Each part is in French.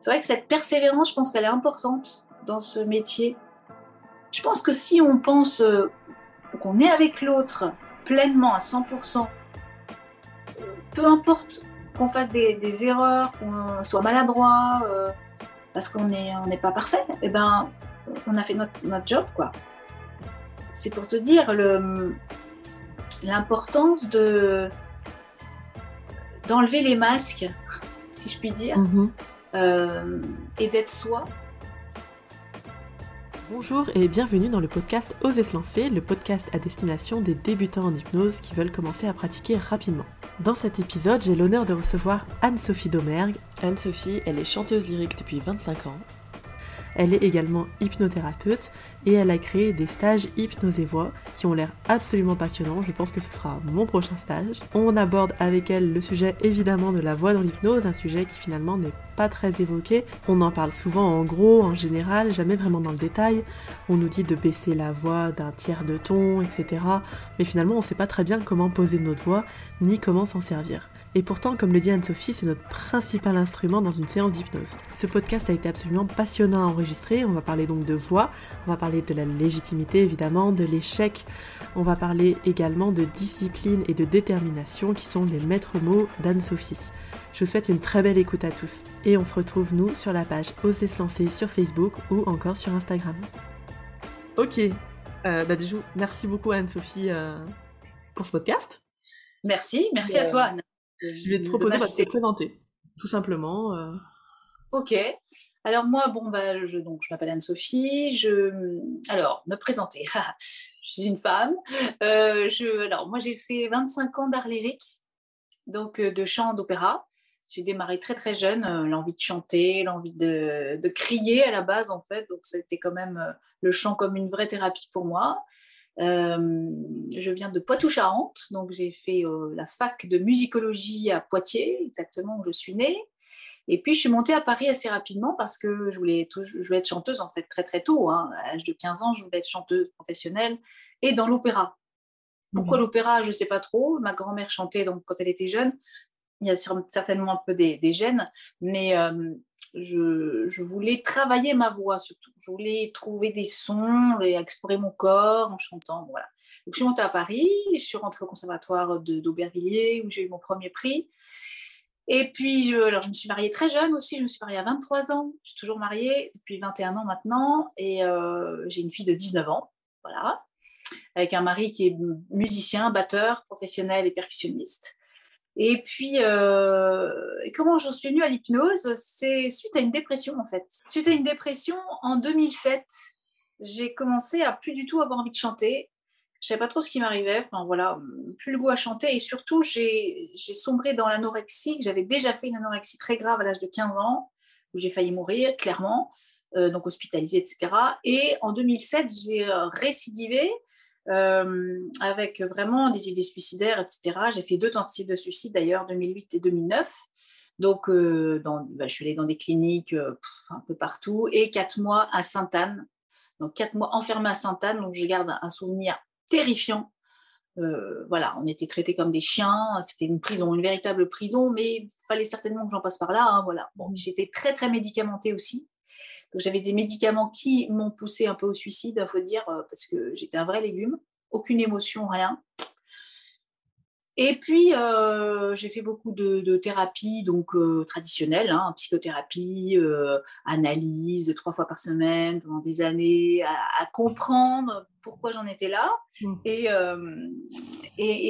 C'est vrai que cette persévérance, je pense qu'elle est importante dans ce métier. Je pense que si on pense euh, qu'on est avec l'autre pleinement à 100%, peu importe qu'on fasse des, erreurs, qu'on soit maladroit, euh, parce qu'on n'est pas parfait, eh ben, on a fait notre, job, quoi. C'est pour te dire l'importance de d'enlever les masques, si je puis dire, mhm. Euh, et d'être soi. Bonjour et bienvenue dans le podcast Oser se lancer, le podcast à destination des débutants en hypnose qui veulent commencer à pratiquer rapidement. Dans cet épisode, j'ai l'honneur de recevoir Anne-Sophie Domergue. Anne-Sophie, elle est chanteuse lyrique depuis 25 ans. Elle est également hypnothérapeute et elle a créé des stages hypnose et voix qui ont l'air absolument passionnants. Je pense que ce sera mon prochain stage. On aborde avec elle le sujet évidemment de la voix dans l'hypnose, un sujet qui finalement n'est pas très évoqué. On en parle souvent en gros, en général, jamais vraiment dans le détail. On nous dit de baisser la voix d'un tiers de ton, etc. Mais finalement, on ne sait pas très bien comment poser notre voix ni comment s'en servir. Et pourtant, comme le dit Anne-Sophie, c'est notre principal instrument dans une séance d'hypnose. Ce podcast a été absolument passionnant à enregistrer. On va parler donc de voix, on va parler de la légitimité évidemment, de l'échec. On va parler également de discipline et de détermination qui sont les maîtres mots d'Anne-Sophie. Je vous souhaite une très belle écoute à tous. Et on se retrouve nous sur la page Oser se lancer sur Facebook ou encore sur Instagram. Ok, euh, bah déjà, merci beaucoup Anne-Sophie euh, pour ce podcast. Merci, merci à toi Anne. Je vais te proposer de te présenter, tout simplement. Euh. Ok. Alors moi, bon, bah, je, donc, je m'appelle Anne-Sophie. Je, alors, me présenter. je suis une femme. Euh, je, alors, moi, j'ai fait 25 ans d'art lyrique, donc euh, de chant, d'opéra. J'ai démarré très très jeune, l'envie de chanter, l'envie de, de, crier à la base en fait. Donc c'était quand même le chant comme une vraie thérapie pour moi. Euh, je viens de Poitou-Charentes, donc j'ai fait euh, la fac de musicologie à Poitiers, exactement où je suis née. Et puis je suis montée à Paris assez rapidement parce que je voulais, je voulais être chanteuse en fait très très tôt. Hein. À l'âge de 15 ans, je voulais être chanteuse professionnelle et dans l'opéra. Pourquoi mmh. l'opéra? Je ne sais pas trop. Ma grand-mère chantait donc quand elle était jeune. Il y a certainement un peu des, gènes, mais euh, je, voulais travailler ma voix surtout. Je voulais trouver des sons et explorer mon corps en chantant. Voilà. Donc, je suis montée à Paris, je suis rentrée au conservatoire d'Aubervilliers où j'ai eu mon premier prix. Et puis, je, alors, je me suis mariée très jeune aussi. Je me suis mariée à 23 ans. Je suis toujours mariée depuis 21 ans maintenant. Et euh, j'ai une fille de 19 ans. Voilà. Avec un mari qui est musicien, batteur, professionnel et percussionniste. Et puis, euh, comment j'en suis venue à l'hypnose? C'est suite à une dépression, en fait. Suite à une dépression, en 2007, j'ai commencé à plus du tout avoir envie de chanter. Je savais pas trop ce qui m'arrivait. Enfin, voilà, plus le goût à chanter. Et surtout, j'ai sombré dans l'anorexie. J'avais déjà fait une anorexie très grave à l'âge de 15 ans, où j'ai failli mourir, clairement. Euh, donc hospitalisée, etc. Et en 2007, j'ai euh, récidivé euh, avec vraiment des idées suicidaires, etc. J'ai fait deux tentatives de suicide d'ailleurs, 2008 et 2009. Donc, euh, bah, je suis allée dans des cliniques euh, un peu partout et quatre mois à Sainte-Anne. Donc, quatre mois enfermée à Sainte-Anne. Donc, je garde un souvenir terrifiant. voilà, on était traités comme des chiens. C'était une prison, une véritable prison, mais il fallait certainement que j'en passe par là. Hein, voilà. Bon, j'étais très, très médicamentée aussi j'avais des médicaments qui m'ont poussé un peu au suicide, il faut dire, euh, parce que j'étais un vrai légume, aucune émotion, rien. Et puis, euh, j'ai fait beaucoup de, de thérapies donc euh, traditionnelles, hein, psychothérapie, analyse trois fois par semaine pendant des années, à, comprendre pourquoi j'en étais là. Mmh. et,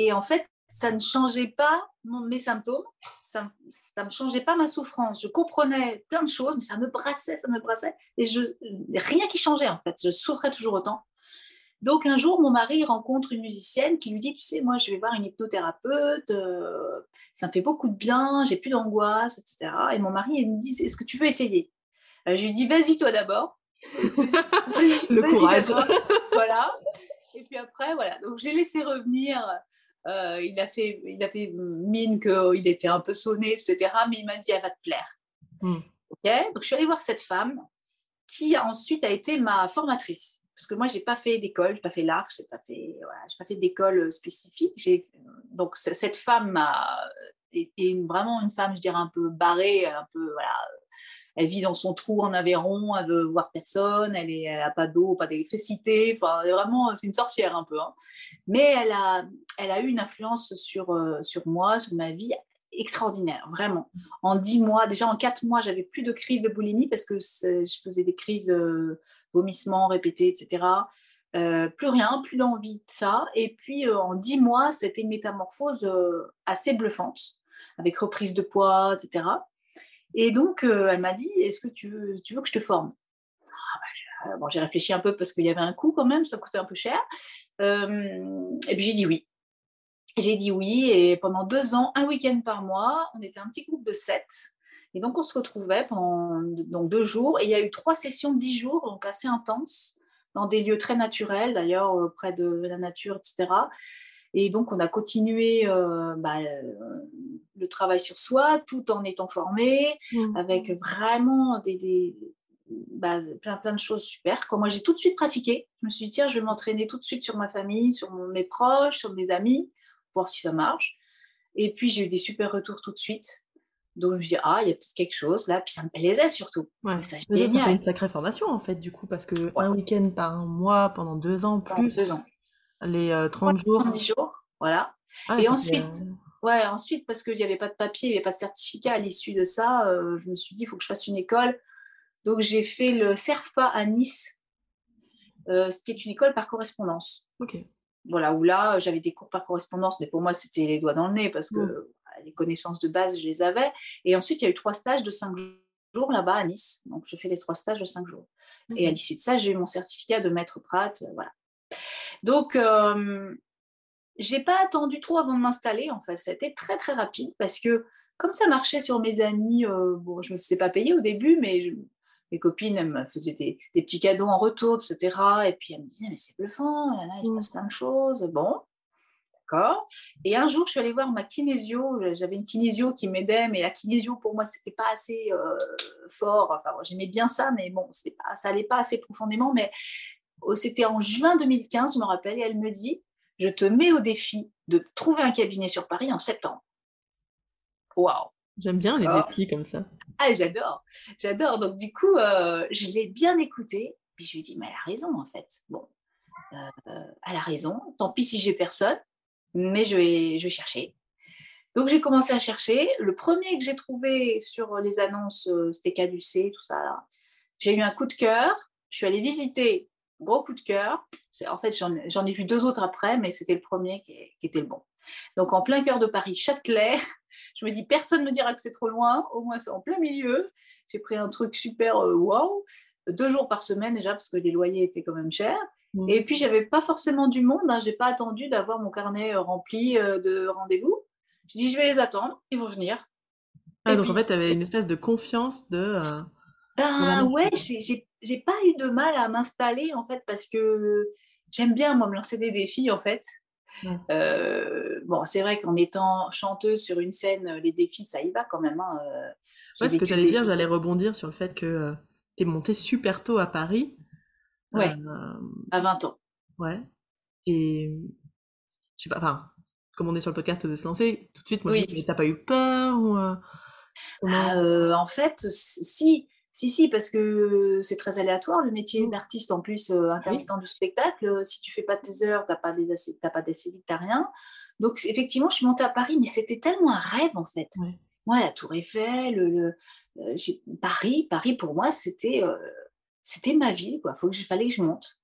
et, en fait, ça ne changeait pas mes symptômes, ça ne me changeait pas ma souffrance. Je comprenais plein de choses, mais ça me brassait, ça me brassait. Et je, rien qui changeait en fait. Je souffrais toujours autant. Donc un jour, mon mari rencontre une musicienne qui lui dit, tu sais, moi je vais voir une hypnothérapeute, euh, ça me fait beaucoup de bien, j'ai plus d'angoisse, etc. Et mon mari me dit, est-ce que tu veux essayer? Euh, Je lui dis, vas-y toi d'abord. Le courage. voilà. Et puis après, voilà. Donc j'ai laissé revenir euh, il, a fait, il a fait mine qu'il était un peu sonné, etc. Mais il m'a dit, elle va te plaire. Hmm. Donc je suis allée voir cette femme qui ensuite a été ma formatrice. parce que moi, j'ai pas fait d'école, j'ai pas fait l'art, j'ai pas fait, voilà, pas fait d'école spécifique. Donc, cette femme est, vraiment une femme, je dirais, un peu barrée, un peu, voilà, elle vit dans son trou en Aveyron, elle veut voir personne, elle n'a pas d'eau, pas d'électricité, enfin vraiment c'est une sorcière un peu. Hein. Mais elle a, elle a eu une influence sur, euh, sur moi, sur ma vie extraordinaire, vraiment. En dix mois, déjà en quatre mois, j'avais plus de crise de boulimie parce que je faisais des crises euh, vomissements répétés, etc. Euh, plus rien, plus d'envie de ça. Et puis en dix mois, c'était une métamorphose assez bluffante, avec reprise de poids, etc. Et donc, euh, elle m'a dit, est-ce que tu veux, que je te forme? Ah, bah, bon, J'ai réfléchi un peu parce qu'il y avait un coût quand même, ça coûtait un peu cher. Euh, et puis j'ai dit oui. J'ai dit oui, et pendant deux ans, un week-end par mois, on était un petit groupe de sept. Et donc, on se retrouvait pendant donc, deux jours. Et il y a eu trois sessions de dix jours, donc assez intenses, dans des lieux très naturels, d'ailleurs, euh, près de la nature, etc. Et donc, on a continué euh, bah, le travail sur soi tout en étant formé, mmh. avec vraiment des, bah, plein, plein de choses super. Quand moi, j'ai tout de suite pratiqué. Je me suis dit, tiens, je vais m'entraîner tout de suite sur ma famille, sur mes proches, sur mes amis, voir si ça marche. Et puis, j'ai eu des super retours tout de suite. Donc, je me suis dit, ah, il y a peut-être quelque chose là. Puis, ça me plaisait surtout. Ouais. Ça, fait une sacrée formation, en fait, du coup, parce que un week-end par mois pendant deux ans, plus deux ans. les 30 euh, jours. 10 jours, voilà. Ah, et ensuite, euh, ouais, ensuite, parce qu'il n'y avait pas de papier, il n'y avait pas de certificat à l'issue de ça, euh, je me suis dit, il faut que je fasse une école. Donc, j'ai fait le CERFPA à Nice, euh, ce qui est une école par correspondance. Ok. Voilà, où là, j'avais des cours par correspondance, mais pour moi, c'était les doigts dans le nez parce que mmh. les connaissances de base, je les avais. Et ensuite, il y a eu trois stages de cinq jours là-bas à Nice. Donc, j'ai fait les trois stages de cinq jours. Et à l'issue de ça, j'ai eu mon certificat de maître Prat. voilà. Donc, j'ai pas attendu trop avant de m'installer, en fait. C'était très, très rapide parce que comme ça marchait sur mes amis, euh, bon, je me faisais pas payer au début, mais mes copines, elles me faisaient des, petits cadeaux en retour, etc. Et puis elles me disaient, mais c'est bluffant, là, il se passe plein de choses. Bon, d'accord. Et un jour, je suis allée voir ma kinésio. J'avais une kinésio qui m'aidait, mais la kinésio, pour moi, c'était pas assez euh, fort. Enfin, j'aimais bien ça, mais bon, pas, ça allait pas assez profondément. Mais oh, c'était en juin 2015, je me rappelle, et elle me dit, je te mets au défi de trouver un cabinet sur Paris en septembre. Waouh J'aime bien les défis comme ça. Ah, j'adore, j'adore. Donc du coup, euh, je l'ai bien écouté, puis je lui ai dit, mais elle a raison en fait. Bon, euh, elle a raison. Tant pis si j'ai personne, mais je vais, je vais chercher. Donc j'ai commencé à chercher. Le premier que j'ai trouvé sur les annonces, euh, c'était Caducé, tout ça. J'ai eu un coup de cœur. Je suis allée visiter gros coup de cœur. En fait, j'en ai vu deux autres après, mais c'était le premier qui, était le bon. Donc, en plein cœur de Paris, Châtelet. Je me dis, personne ne me dira que c'est trop loin. Au moins, c'est en plein milieu. J'ai pris un truc super euh, wow. Deux jours par semaine déjà, parce que les loyers étaient quand même chers. Mmh. Et puis, j'avais pas forcément du monde. Hein. J'ai pas attendu d'avoir mon carnet euh, rempli euh, de rendez-vous. Je dis, je vais les attendre. Ils vont venir. Ah, donc en fait, tu avais une espèce de confiance de. Ben ouais, j'ai pas eu de mal à m'installer en fait parce que j'aime bien moi me lancer des défis en fait. Euh, bon, c'est vrai qu'en étant chanteuse sur une scène, les défis ça y va quand même. Hein. Euh, ce que j'allais dire, j'allais rebondir sur le fait que euh, tu es montée super tôt à Paris. Ouais, à 20 ans. Ouais. Et je sais pas, enfin, comme on est sur le podcast Oser se lancer, tout de suite, moi oui. je dis, t'as pas eu peur ou, ah, En fait, si, si, si, parce que c'est très aléatoire le métier d'artiste en plus euh, intermittent du spectacle. Euh, si tu fais pas tes heures, tu n'as pas d'essai, pas d'essai, tu n'as rien. Donc effectivement, je suis montée à Paris, mais c'était tellement un rêve en fait. Moi, la Tour Eiffel, le, euh, Paris, Paris pour moi, c'était c'était ma vie. Il faut que fallait que je monte.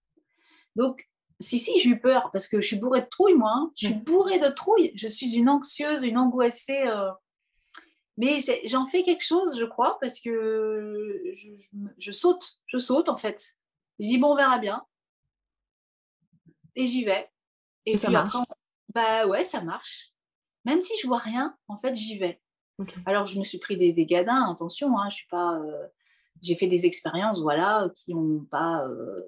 Donc si, si, j'ai eu peur parce que je suis bourrée de trouille, moi. Hein. Je suis bourrée de trouille. Je suis une anxieuse, une angoissée. Mais j'en fais quelque chose, je crois, parce que je, saute, je saute en fait. Je dis bon, on verra bien. Et j'y vais. Et, ça marche. bah ouais, ça marche. Même si je vois rien, en fait, j'y vais. Alors, je me suis pris des, des gadins, attention, hein, je suis pas. Euh, j'ai fait des expériences, voilà, qui n'ont pas euh,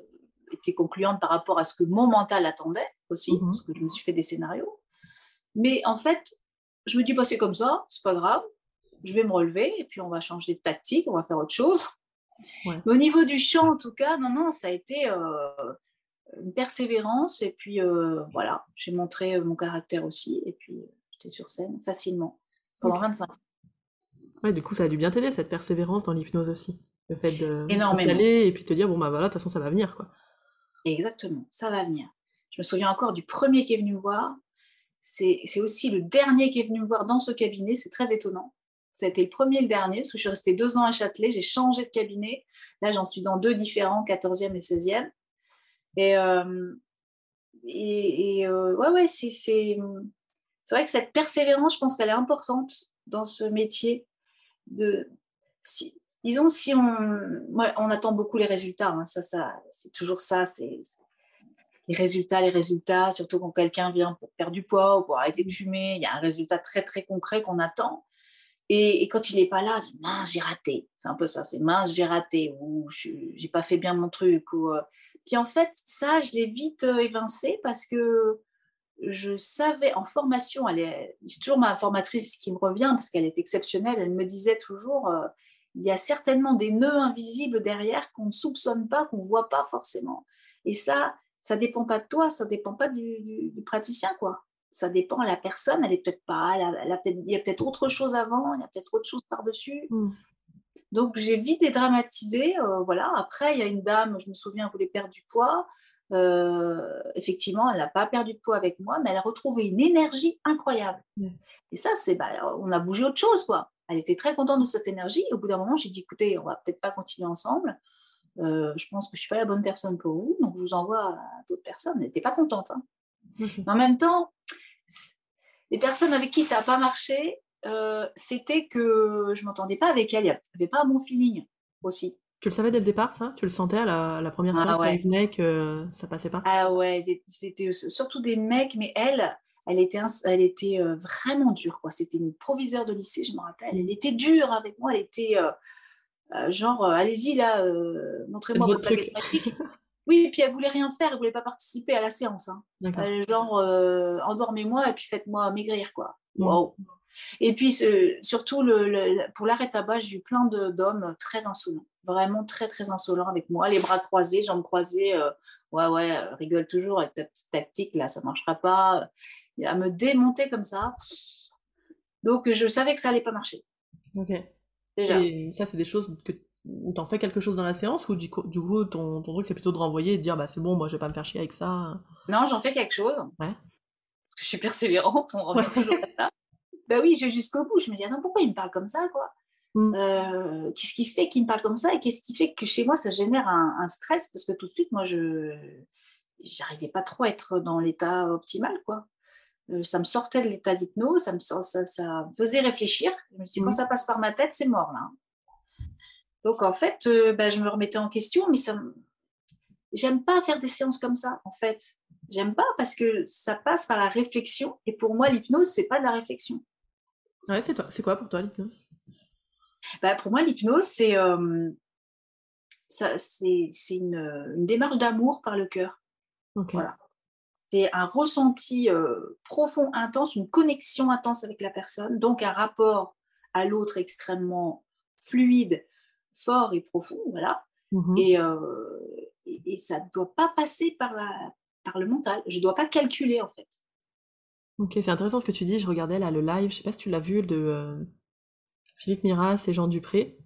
été concluantes par rapport à ce que mon mental attendait aussi, mmh parce que je me suis fait des scénarios. Mais en fait, je me dis, bah, c'est comme ça, c'est pas grave je vais me relever et puis on va changer de tactique, on va faire autre chose. Mais au niveau du chant, en tout cas, non, non, ça a été. Euh, une persévérance. Et puis voilà, j'ai montré mon caractère aussi. Et puis j'étais sur scène facilement pendant 25 ans. Ouais, du coup, ça a dû bien t'aider cette persévérance dans l'hypnose aussi. Le fait de d'aller et puis te dire bon bah voilà, de toute façon ça va venir quoi. Exactement, ça va venir. Je me souviens encore du premier qui est venu me voir. C'est aussi le dernier qui est venu me voir dans ce cabinet. C'est très étonnant. Ça a été le premier et le dernier, parce que je suis restée deux ans à Châtelet, j'ai changé de cabinet. Là, j'en suis dans deux différents, 14e et 16e. Et, euh, euh, ouais, ouais, c'est, c'est, vrai que cette persévérance, je pense qu'elle est importante dans ce métier. De, disons, si on, on attend beaucoup les résultats, hein, ça, ça, c'est toujours ça, c'est, les résultats, les résultats, surtout quand quelqu'un vient pour perdre du poids ou pour arrêter de fumer, il y a un résultat très très concret qu'on attend. Et, quand il n'est pas là, je mince, j'ai raté. C'est un peu ça, c'est mince, j'ai raté, ou j'ai pas fait bien mon truc. Ou, euh. Puis en fait, ça, je l'ai vite euh, évincé parce que je savais en formation, c'est toujours ma formatrice qui me revient parce qu'elle est exceptionnelle, elle me disait toujours, euh, il y a certainement des nœuds invisibles derrière qu'on ne soupçonne pas, qu'on ne voit pas forcément. Et ça, ça dépend pas de toi, ça dépend pas du, du praticien, quoi ça dépend, la personne, elle est peut-être pas, il y a peut-être autre chose avant, il y a peut-être autre chose par-dessus. Mmh. Donc j'ai vite dédramatisé, euh, voilà. Après, il y a une dame, je me souviens, voulait perdre du poids. Euh, effectivement, elle n'a pas perdu de poids avec moi, mais elle a retrouvé une énergie incroyable. Mmh. Et ça, c'est, bah, on a bougé autre chose, quoi. Elle était très contente de cette énergie. Et au bout d'un moment, j'ai dit, écoutez, on va peut-être pas continuer ensemble. Euh, je pense que je suis pas la bonne personne pour vous, donc je vous envoie à d'autres personnes. Elle n'était pas contente. Hein. Mais en même temps, les personnes avec qui ça n'a pas marché, euh, c'était que je m'entendais pas avec elles. Il n'y avait pas un bon feeling aussi. Tu le savais dès le départ, ça? Tu le sentais à la, première ah séance avec les mecs, euh, ça passait pas? Ah ouais, c'était surtout des mecs, mais elle, elle était, elle était euh, vraiment dure. quoi. C'était une proviseure de lycée, je me rappelle. Elle était dure avec moi, elle était genre, allez-y là, montrez-moi votre truc. Oui, et puis elle voulait rien faire, elle voulait pas participer à la séance. Hein. genre, euh, endormez-moi et puis faites-moi maigrir, quoi. Wow. Et puis surtout, le, pour l'arrêt tabac, j'ai eu plein d'hommes très insolents, vraiment très très insolents avec moi, les bras croisés, jambes croisées. Euh, ouais, ouais, rigole toujours avec ta petite tactique, là, ça marchera pas. À me démonter comme ça. Donc, je savais que ça allait pas marcher. Ok. Déjà. Et ça, c'est des choses que ou t'en fais quelque chose dans la séance ou du coup, du coup ton, ton truc c'est plutôt de renvoyer et de dire bah c'est bon moi je vais pas me faire chier avec ça. Non j'en fais quelque chose. Ouais. parce que je suis persévérante on revient toujours à ça. Bah oui je vais jusqu'au bout je me dis ah non pourquoi il me parle comme ça quoi? Mmh. euh, qu'est-ce qui fait qu'il me parle comme ça et qu'est-ce qui fait que chez moi ça génère un, stress? Parce que tout de suite moi je j'arrivais pas trop à être dans l'état optimal quoi. Euh, ça me sortait de l'état d'hypnose ça me ça, ça, faisait réfléchir. Je me dis quand mmh. ça passe par ma tête c'est mort là donc en fait, euh, bah, je me remettais en question, mais ça, j'aime pas faire des séances comme ça. En fait, j'aime pas parce que ça passe par la réflexion. Et pour moi, l'hypnose, c'est pas de la réflexion. Ouais, c'est toi. C'est quoi pour toi l'hypnose? Bah, pour moi, l'hypnose, c'est euh, c'est une, une, démarche d'amour par le cœur. Voilà. C'est un ressenti euh, profond, intense, une connexion intense avec la personne, donc un rapport à l'autre extrêmement fluide, fort et profond, voilà. Mmh euh, et, et, ça ne doit pas passer par, la, par le mental. Je ne dois pas calculer, en fait. Ok, c'est intéressant ce que tu dis. Je regardais là le live, je sais pas si tu l'as vu, de euh, Philippe Miras et Jean Dupré.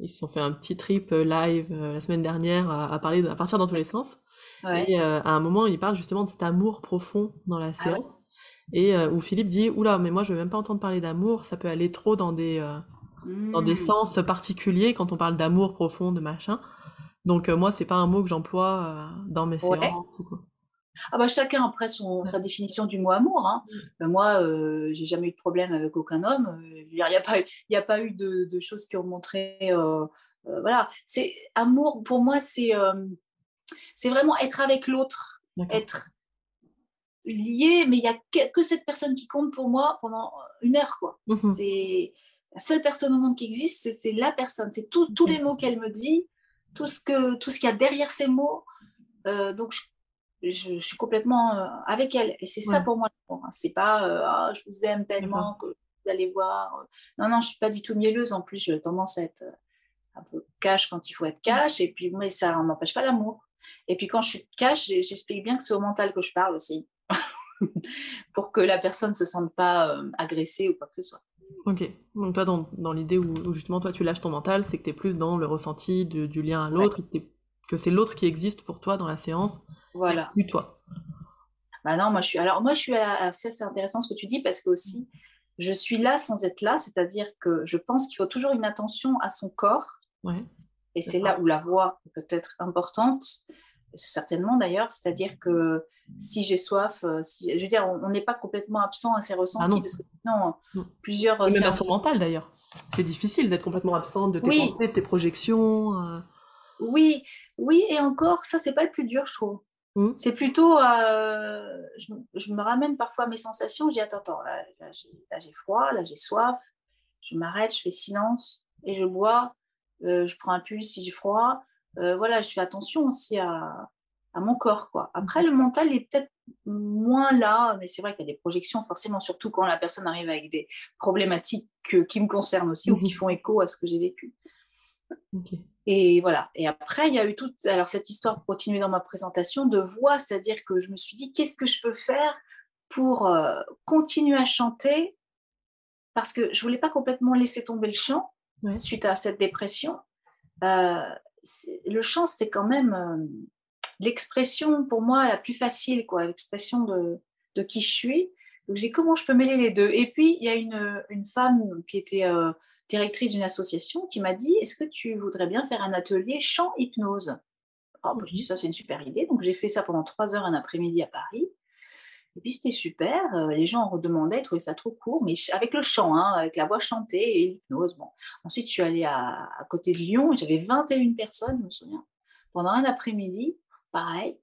Ils se sont fait un petit trip euh, live la semaine dernière à, parler, à partir dans tous les sens. Et à un moment, il parle justement de cet amour profond dans la ah séance. Et où Philippe dit Oula, mais moi je veux même pas entendre parler d'amour, ça peut aller trop dans des dans des hmm. sens particuliers quand on parle d'amour profond, de machin. Donc euh, moi, c'est pas un mot que j'emploie euh, dans mes séances ou quoi. Ah bah chacun après son, sa définition du mot amour. Hein. Hmm. Ben, moi, euh, j'ai jamais eu de problème avec aucun homme. Il n'y a, a pas eu de, de choses qui ont montré. voilà, c'est amour pour moi, c'est c'est vraiment être avec l'autre, être lié, mais il y a que, que, cette personne qui compte pour moi pendant une heure quoi. Mmh c'est la seule personne au monde qui existe, c'est la personne. C'est tous les mots qu'elle me dit, tout ce qu'il y a derrière ces mots. Euh, donc, je, suis complètement euh, avec elle. Et c'est ça pour moi. Hein. C'est pas euh, ah, je vous aime tellement que vous allez voir. Non, non, je suis pas du tout mielleuse. En plus, j'ai tendance à être un peu cash quand il faut être cash. Et puis, mais ça n'empêche pas l'amour. Et puis quand je cache, j'explique bien que c'est au mental que je parle aussi, pour que la personne ne se sente pas agressée ou quoi que ce soit. Ok, donc toi, dans, dans l'idée où, justement toi tu lâches ton mental, c'est que tu es plus dans le ressenti du lien à l'autre, que c'est l'autre qui existe pour toi dans la séance, voilà. plus toi. Bah non, moi je suis. Alors moi je suis. C'est intéressant ce que tu dis parce que aussi je suis là sans être là, c'est-à-dire que je pense qu'il faut toujours une attention à son corps. Ouais. Et c'est là où la voix peut être importante, certainement d'ailleurs. C'est-à-dire que si j'ai soif, euh, si, je veux dire, on n'est pas complètement absent à ses ressentis, ah non. parce que sinon, non. plusieurs. même à ton mental d'ailleurs. C'est difficile d'être complètement absente de tes pensées, de tes projections. Euh. Oui, oui, et encore, ça, c'est pas le plus dur, je trouve. Mmh. C'est plutôt, euh, je, me ramène parfois à mes sensations, je dis attends, attends, là, j'ai froid, là j'ai soif, je m'arrête, je fais silence et je bois, euh, je prends un pull si j'ai froid, euh, voilà, je fais attention aussi à, à, mon corps. Quoi. Après, le mental est peut-être moins là, mais c'est vrai qu'il y a des projections, forcément, surtout quand la personne arrive avec des problématiques qui me concernent aussi ou qui mmh. font écho à ce que j'ai vécu. Et voilà. Et après, il y a eu toute alors cette histoire pour continuer dans ma présentation de voix, c'est-à-dire que je me suis dit qu'est-ce que je peux faire pour euh, continuer à chanter? Parce que je voulais pas complètement laisser tomber le chant suite à cette dépression. Euh, le chant, c'était quand même euh, l'expression pour moi la plus facile, quoi, l'expression de, de, qui je suis. Donc j'ai comment je peux mêler les deux? Et puis il y a une, une femme qui était directrice d'une association qui m'a dit Est-ce que tu voudrais bien faire un atelier chant hypnose? Oh, Je dis Ça, c'est une super idée. Donc, j'ai fait ça pendant trois heures un après-midi à Paris. Et puis, c'était super. Euh, les gens en redemandaient, ils trouvaient ça trop court, mais avec le chant, hein, avec la voix chantée et l'hypnose. Bon. Ensuite, je suis allée à, côté de Lyon et j'avais 21 personnes, je me souviens, pendant un après-midi, pareil.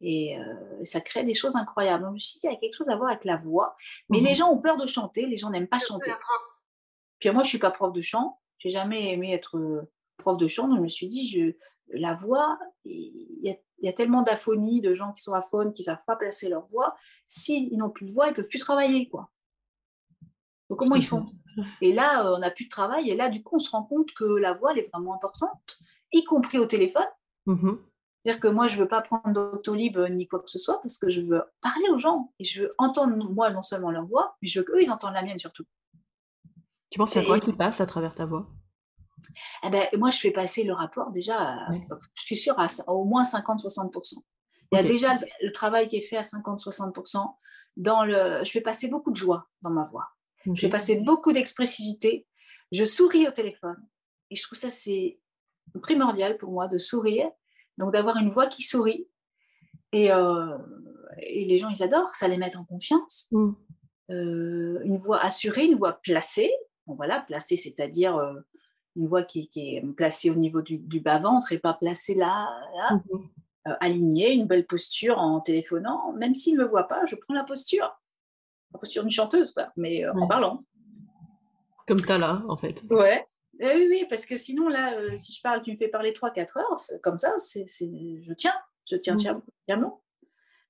Et euh, ça crée des choses incroyables. Donc, je me suis dit, il y a quelque chose à voir avec la voix. Mais les gens ont peur de chanter, les gens n'aiment pas chanter. Puis moi, je suis pas prof de chant. J'ai jamais aimé être euh, prof de chant. Donc je me suis dit, je, la voix, il y, y, a tellement d'aphonie, de gens qui sont aphones, qui ne savent pas placer leur voix. S'ils n'ont plus de voix, ils peuvent plus travailler, quoi. Donc comment ils font? Et là, euh, on n'a plus de travail. Et là, du coup, on se rend compte que la voix, elle est vraiment importante, y compris au téléphone. Mmh C'est-à-dire que moi, je ne veux pas prendre d'Autolib ni quoi que ce soit parce que je veux parler aux gens et je veux entendre, moi, non seulement leur voix, mais je veux qu'eux, ils entendent la mienne surtout. Tu penses à quoi qui passe à travers ta voix? Eh ben, Moi, je fais passer le rapport déjà, je suis sûre, à, au moins 50-60%. Il y a déjà le, travail qui est fait à 50-60%. Dans le, je fais passer beaucoup de joie dans ma voix. Je fais passer beaucoup d'expressivité. Je souris au téléphone. Et je trouve ça, c'est primordial pour moi de sourire. Donc, d'avoir une voix qui sourit. Et, euh, et, les gens, ils adorent. Ça les met en confiance. Mmh. Euh, une voix assurée, une voix placée voilà, placée, c'est-à-dire euh, une voix qui, est placée au niveau du, bas-ventre et pas placée là, mmh euh, alignée, une belle posture en téléphonant. Même s'il ne me voit pas, je prends la posture. La posture d'une chanteuse, quoi, mais euh, en parlant. Comme tu as là, en fait. Ouais. Eh oui, oui, parce que sinon, là, si je parle, tu me fais parler 3-4 heures, comme ça, c'est, je tiens, je tiens, tiens, tiens,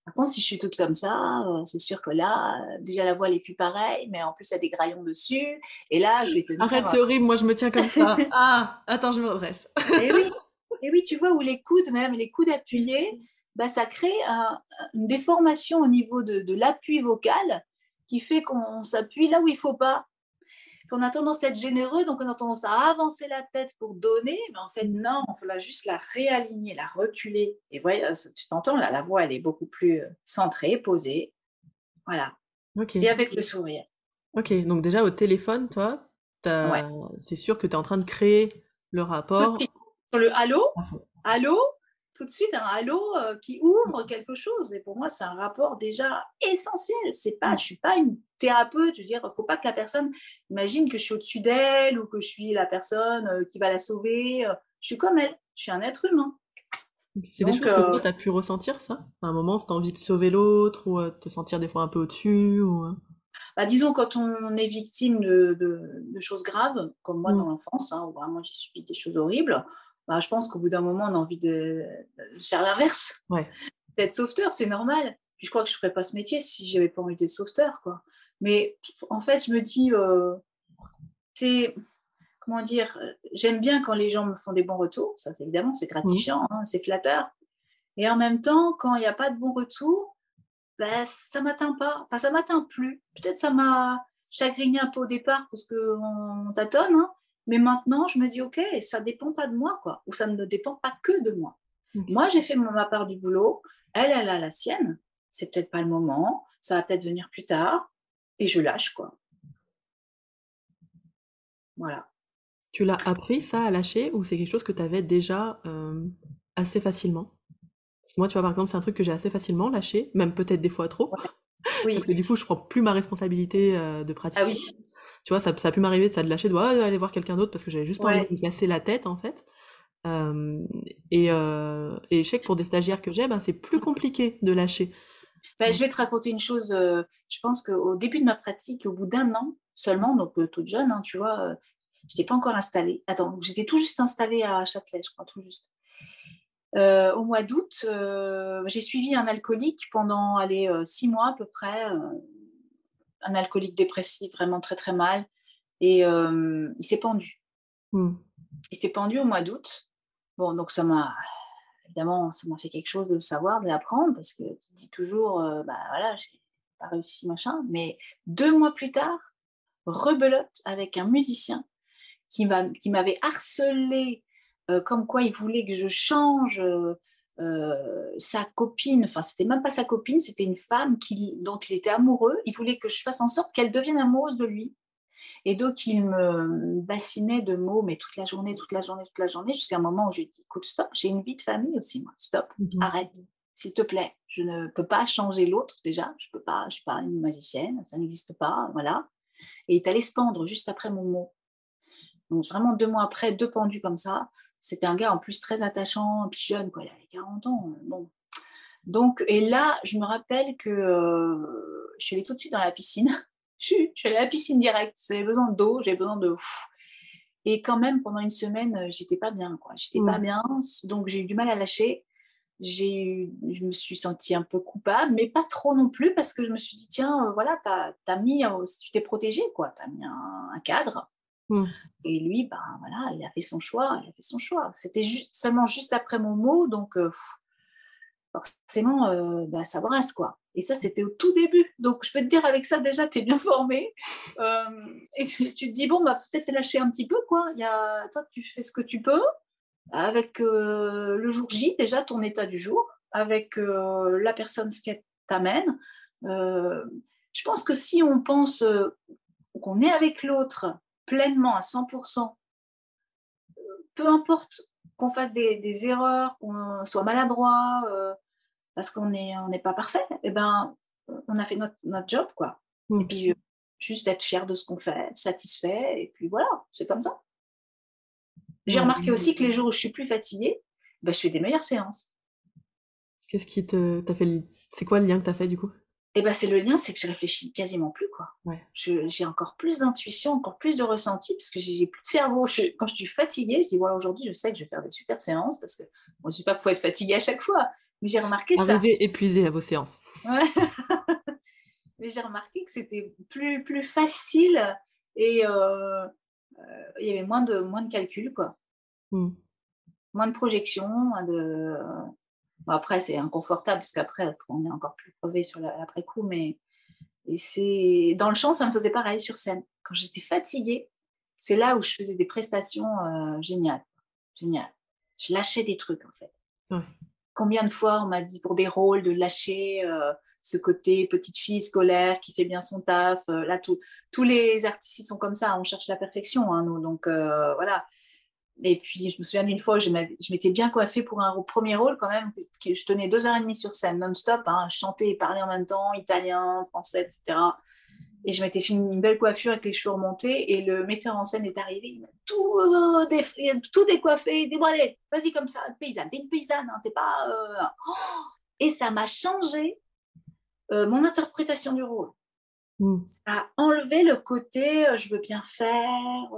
par contre, si je suis toute comme ça, euh, c'est sûr que là, euh, déjà la voix n'est plus pareille, mais en plus, il y a des graillons dessus. Et là, je vais te Arrête, c'est horrible, moi je me tiens comme ça. ah, attends, je me redresse. et, oui. et oui, tu vois, où les coudes, même les coudes appuyés, bah, ça crée une déformation au niveau de, de l'appui vocal qui fait qu'on s'appuie là où il ne faut pas on a tendance à être généreux, donc on a tendance à avancer la tête pour donner, mais en fait, non, il faut juste la réaligner, la reculer. Et voilà, tu t'entends, là, la voix, elle est beaucoup plus euh, centrée, posée. Voilà. Et avec le sourire. Ok, donc déjà au téléphone, toi, c'est sûr que tu es en train de créer le rapport. Sur le allô, allô, tout de suite un halo euh, qui ouvre quelque chose. Et pour moi, c'est un rapport déjà essentiel. C'est pas, je suis pas une thérapeute. Je veux dire, faut pas que la personne imagine que je suis au-dessus d'elle ou que je suis la personne euh, qui va la sauver. Euh, je suis comme elle. Je suis un être humain. C'est des choses que tu as pu ressentir, ça? À un moment, tu as envie de sauver l'autre ou te sentir des fois un peu au-dessus ou... Bah, disons, quand on est victime de, choses graves, comme moi mmh. dans l'enfance, hein, où vraiment j'ai subi des choses horribles, bah, je pense qu'au bout d'un moment, on a envie de, faire l'inverse. D'être sauveteur, c'est normal. Puis je crois que je ne ferais pas ce métier si j'avais pas envie d'être sauveteur. Quoi. Mais en fait, je me dis, euh, c'est. Comment dire J'aime bien quand les gens me font des bons retours. Ça, évidemment, c'est gratifiant, hein, c'est flatteur. Et en même temps, quand il n'y a pas de bon retour, ben, ça m'atteint pas. Enfin, ça m'atteint plus. Peut-être ça m'a chagriné un peu au départ parce qu'on tâtonne, hein. Mais maintenant, je me dis, OK, ça dépend pas de moi, quoi. Ou ça ne dépend pas que de moi. Moi, j'ai fait ma part du boulot. Elle, elle a la sienne. C'est peut-être pas le moment. Ça va peut-être venir plus tard. Et je lâche, quoi. Voilà. Tu l'as appris, ça, à lâcher, ou c'est quelque chose que tu avais déjà euh, assez facilement? Moi, tu vois, par exemple, c'est un truc que j'ai assez facilement lâché, même peut-être des fois trop. Oui. Parce que du coup, je prends plus ma responsabilité euh, de pratique. Ah oui. Tu vois, ça, ça a pu m'arriver de ça de lâcher, de aller voir quelqu'un d'autre parce que j'avais juste envie de me casser la tête, en fait. Euh, et, euh, et je sais que pour des stagiaires que j'ai, ben, c'est plus compliqué de lâcher. Ben, je vais te raconter une chose. Euh, je pense qu'au début de ma pratique, au bout d'un an seulement, donc toute jeune, hein, tu vois, je n'étais pas encore installée. Attends, j'étais tout juste installée à Châtelet, je crois, tout juste. Euh, au mois d'août, euh, j'ai suivi un alcoolique pendant allez, euh, six mois à peu près, un alcoolique dépressif, vraiment très très mal. Et il s'est pendu. Hmm. Il s'est pendu au mois d'août. Bon, donc ça m'a évidemment, ça m'a fait quelque chose de le savoir, de l'apprendre, parce que tu dis toujours, bah voilà, j'ai pas réussi, machin. Mais deux mois plus tard, rebelote avec un musicien qui m'avait harcelé euh, comme quoi il voulait que je change euh, euh, sa copine, enfin c'était même pas sa copine, c'était une femme qui, dont il était amoureux, il voulait que je fasse en sorte qu'elle devienne amoureuse de lui. Et donc il me bassinait de mots, mais toute la journée, toute la journée, toute la journée, jusqu'à un moment où j'ai dit, écoute, stop, j'ai une vie de famille aussi, moi, stop, mhm. arrête, s'il te plaît, je ne peux pas changer l'autre déjà, je peux pas, je suis pas une magicienne, ça n'existe pas, voilà. Et il est allé se pendre juste après mon mot. Donc vraiment deux mois après, deux pendus comme ça, c'était un gars en plus très attachant, puis jeune, quoi, il avait 40 ans. Euh, bon. Donc, et là, je me rappelle que euh, je suis allée tout de suite dans la piscine. je, suis, allée à la piscine direct. J'avais besoin d'eau, j'avais besoin de. Et quand même, pendant une semaine, euh, j'étais pas bien, quoi. J'étais pas bien, donc j'ai eu du mal à lâcher. J'ai je me suis sentie un peu coupable, mais pas trop non plus, parce que je me suis dit, tiens, voilà, tu as, mis, tu t'es protégée, quoi. Tu as mis un cadre. Mmh. Et lui, ben voilà, il a fait son choix, il a fait son choix. C'était seulement juste après mon mot, donc euh, forcément, euh, bah, ça brasse quoi. Et ça, c'était au tout début. Donc, je peux te dire, avec ça, déjà, tu es bien formé. Euh, et tu, te dis, bon, bah, peut-être lâcher un petit peu, quoi. Y a, toi, tu fais ce que tu peux avec le jour J, déjà, ton état du jour, avec la personne, ce qu'elle t'amène. je pense que si on pense qu'on est avec l'autre pleinement à 100%, peu importe qu'on fasse des, erreurs, qu'on soit maladroit, euh, parce qu'on n'est on pas parfait, eh ben, on a fait notre, notre job, quoi. Et puis, euh, juste être fier de ce qu'on fait, satisfait, et puis voilà, c'est comme ça. J'ai remarqué aussi que les jours où je suis plus fatiguée, ben, je fais des meilleures séances. Qu'est-ce qui te t'a fait C'est quoi le lien que tu as fait du coup? Et ben c'est le lien, c'est que je réfléchis quasiment plus quoi. j'ai encore plus d'intuition, encore plus de ressenti parce que j'ai plus de cerveau. quand je suis fatiguée, je dis voilà aujourd'hui je sais que je vais faire des super séances parce que bon, je dis pas qu'il faut être fatigué à chaque fois, mais j'ai remarqué ça. Arriver épuisé à vos séances. mais j'ai remarqué que c'était plus plus facile et euh, euh, il y avait moins de moins de calculs quoi. Hmm. Moins de projections, moins de après, c'est inconfortable parce qu'après, on est encore plus crevé sur l'après-coup. Mais et c'est dans le chant, ça me faisait pareil sur scène. Quand j'étais fatiguée, c'est là où je faisais des prestations euh, géniales. Géniales. Je lâchais des trucs, en fait. Combien de fois on m'a dit pour des rôles de lâcher euh, ce côté petite fille scolaire qui fait bien son taf. Euh, là, tous les artistes, ils sont comme ça. On cherche la perfection, hein, nous. Donc, voilà. Et puis, je me souviens d'une fois, je m'étais bien coiffée pour un premier rôle quand même. Je tenais deux heures et demie sur scène, non-stop, hein, chanter et parler en même temps, italien, français, etc. Et je m'étais fait une belle coiffure avec les cheveux remontés. Et le metteur en scène est arrivé, il m'a tout, tout décoiffé. Il dit Bon, allez, vas-y comme ça, paysanne. T'es une paysanne, hein, t'es pas. Euh, oh et ça m'a changé euh, mon interprétation du rôle. Hmm. Ça a enlevé le côté euh, je veux bien faire.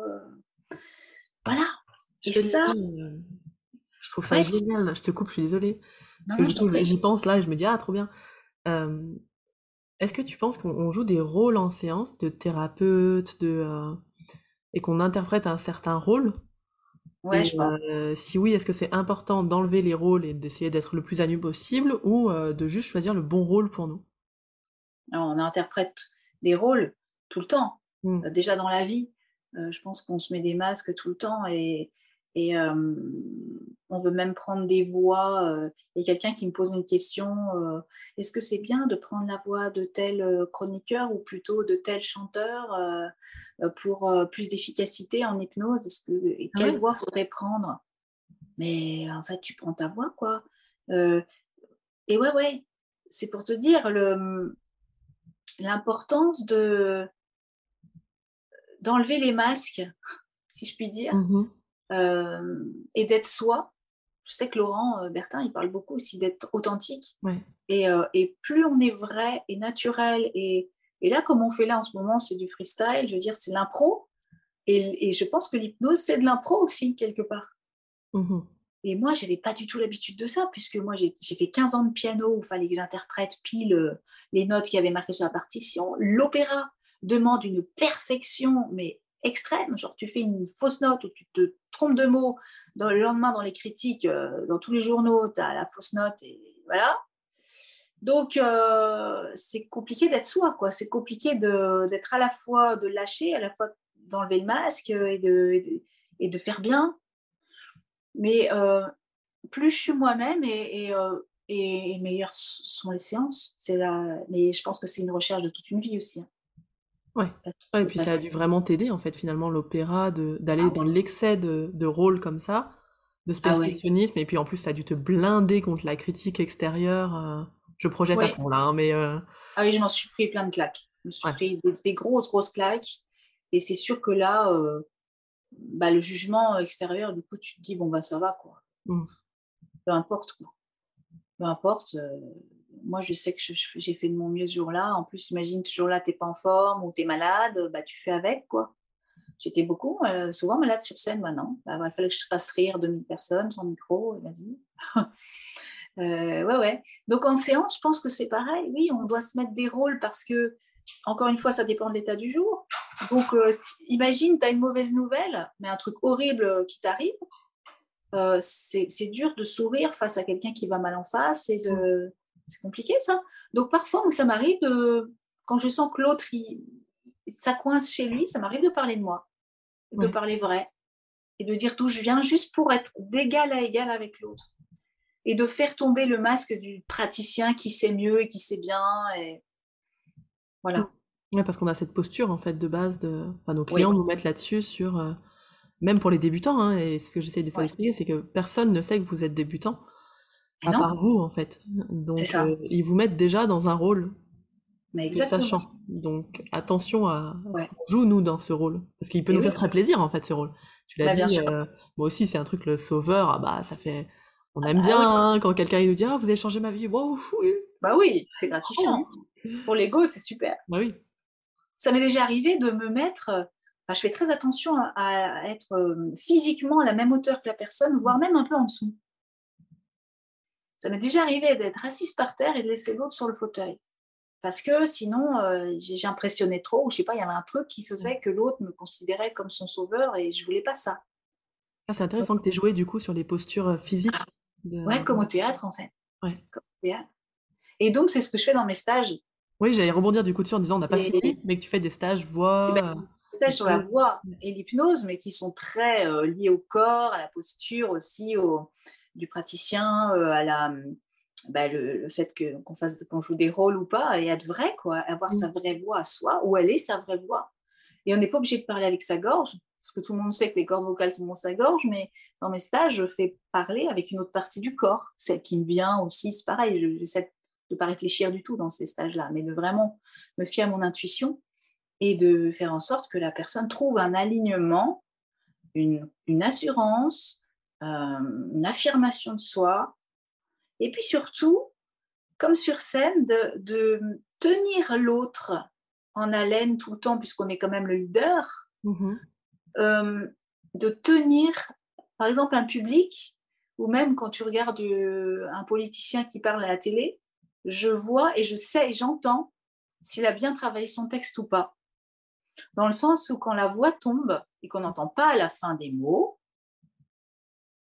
voilà, et ça, euh, je trouve ça génial. Je te coupe, je suis désolée. Parce que j'y pense là et je me dis, ah, trop bien. Est-ce que tu penses qu'on joue des rôles en séance de thérapeute de, euh, et qu'on interprète un certain rôle? Ouais, je pense. Euh, si oui, est-ce que c'est important d'enlever les rôles et d'essayer d'être le plus à nu possible ou euh, de juste choisir le bon rôle pour nous? On interprète des rôles tout le temps. Mmh. Euh, déjà dans la vie, je pense qu'on se met des masques tout le temps et, et on veut même prendre des voix. Il y a quelqu'un qui me pose une question est-ce que c'est bien de prendre la voix de tel chroniqueur ou plutôt de tel chanteur pour plus d'efficacité en hypnose? Est-ce que, et Ah Quelle ouais? voix faudrait prendre? Mais en fait, tu prends ta voix, quoi. et ouais, ouais, c'est pour te dire le- l'importance de d'enlever les masques, si je puis dire, Mmh euh, et d'être soi. Je sais que Laurent euh, Bertin, il parle beaucoup aussi d'être authentique. Ouais. Et, euh, et plus on est vrai et naturel, et, et là, comme on fait là en ce moment, c'est du freestyle, je veux dire, c'est l'impro. Et, et je pense que l'hypnose, c'est de l'impro aussi, quelque part. Mmh Et moi, je n'avais pas du tout l'habitude de ça, puisque moi, j'ai j'ai fait 15 ans de piano où il fallait que j'interprète pile euh, les notes qui avaient marqué sur la partition. L'opéra demande une perfection, mais extrême. Genre, tu fais une fausse note ou tu te trompes de mots. Le lendemain, dans les critiques, euh, dans tous les journaux, tu as la fausse note et voilà. Donc, euh, c'est compliqué d'être soi, quoi. C'est compliqué d'être à la fois de lâcher, à la fois d'enlever le masque et de, faire bien. Mais euh, plus je suis moi-même et, meilleures sont les séances. Mais je pense que c'est une recherche de toute une vie aussi. hein. Ouais. Ouais, et puis ça a dû vraiment t'aider, en fait, finalement, l'opéra, de- d'aller Ah dans l'excès de, de rôle comme ça, de ce Ah ouais. perfectionnisme, et puis en plus, ça a dû te blinder contre la critique extérieure. euh, Je projette à fond là, hein, mais euh, Ah oui, je m'en suis pris plein de claques. Je me suis pris des, des grosses, grosses claques. Et c'est sûr que là, euh, bah, le jugement extérieur, du coup, tu te dis, bon, bah, ça va, quoi. Mm. Peu importe, quoi. Peu importe. euh, moi, je sais que j'ai fait de mon mieux ce jour-là. En plus, imagine, ce jour-là, tu n'es pas en forme ou tu es malade, bah, tu fais avec, quoi. J'étais beaucoup, euh, souvent malade sur scène maintenant. Bah, il fallait que je fasse rire 2000 personnes sans micro, vas-y. Euh, ouais, ouais. Donc en séance, je pense que c'est pareil. Oui, on doit se mettre des rôles parce que, encore une fois, ça dépend de l'état du jour. Donc euh, imagine, tu as une mauvaise nouvelle, mais un truc horrible qui t'arrive. C'est dur de sourire face à quelqu'un qui va mal en face et de... C'est compliqué ça. Donc parfois, moi, ça m'arrive de... Quand je sens que l'autre, il... ça coince chez lui, ça m'arrive de parler de moi, de Ouais. parler vrai et de dire d'où je viens juste pour être d'égal à égal avec l'autre et de faire tomber le masque du praticien qui sait mieux et qui sait bien. Et... Voilà. ouais, parce qu'on a cette posture, en fait, de base, de... Enfin, nos clients nous mettent là-dessus sur... euh, Même pour les débutants, hein, et ce que j'essaie des fois Ouais. c'est que personne ne sait que vous êtes débutant, à non, part vous, en fait. Donc, ça. euh, ils vous mettent déjà dans un rôle mais exactement. sachant. Donc, attention à, ce qu'on joue, nous, dans ce rôle. Parce qu'il peut Et nous oui. faire très plaisir, en fait, ce rôle. Tu l'as Bah, bien dit, euh, moi aussi, c'est un truc, le sauveur, ah bah, ça fait... On aime bah bien oui. hein, quand quelqu'un nous dit « Ah, vous avez changé ma vie, waouh, oui. Bah oui, c'est gratifiant. Pour l'ego, c'est super. Bah oui. Ça m'est déjà arrivé de me mettre. euh, Enfin, je fais très attention à, être physiquement à la même hauteur que la personne, voire même un peu en dessous. Ça m'est déjà arrivé d'être assise par terre et de laisser l'autre sur le fauteuil. Parce que sinon, euh, j'impressionnais trop, ou je sais pas, il y avait un truc qui faisait que l'autre me considérait comme son sauveur et je voulais pas ça. Ah, c'est intéressant que tu aies joué, du coup, sur les postures euh, physiques. de- Ouais, comme au théâtre en fait. Ouais. Comme au théâtre. Et donc, c'est ce que je fais dans mes stages. Oui, j'allais rebondir du coup dessus en disant on n'a pas Et- fini, mais que tu fais des stages voix. Eh ben, euh, stages sur la voix et l'hypnose, mais qui sont très euh, liés au corps, à la posture aussi, au, du praticien, euh, à la, bah, le, le fait que- qu'on fasse, qu'on joue des rôles ou pas, et être vrai, quoi, avoir Mm. sa vraie voix à soi, où elle est sa vraie voix. Et on n'est pas obligé de parler avec sa gorge, parce que tout le monde sait que les cordes vocales sont dans sa gorge, mais dans mes stages, je fais parler avec une autre partie du corps, celle qui me vient aussi, c'est pareil, je- j'essaie de ne pas réfléchir du tout dans ces stages-là, mais de vraiment me fier à mon intuition et de faire en sorte que la personne trouve un alignement, une, une assurance, une affirmation de soi, et puis surtout, comme sur scène, de, de tenir l'autre en haleine tout le temps, puisqu'on est quand même le leader, mhm. euh, de tenir, par exemple, un public, ou même quand tu regardes euh, un politicien qui parle à la télé, je vois et je sais et j'entends s'il a bien travaillé son texte ou pas. Dans le sens où quand la voix tombe et qu'on n'entend pas à la fin des mots,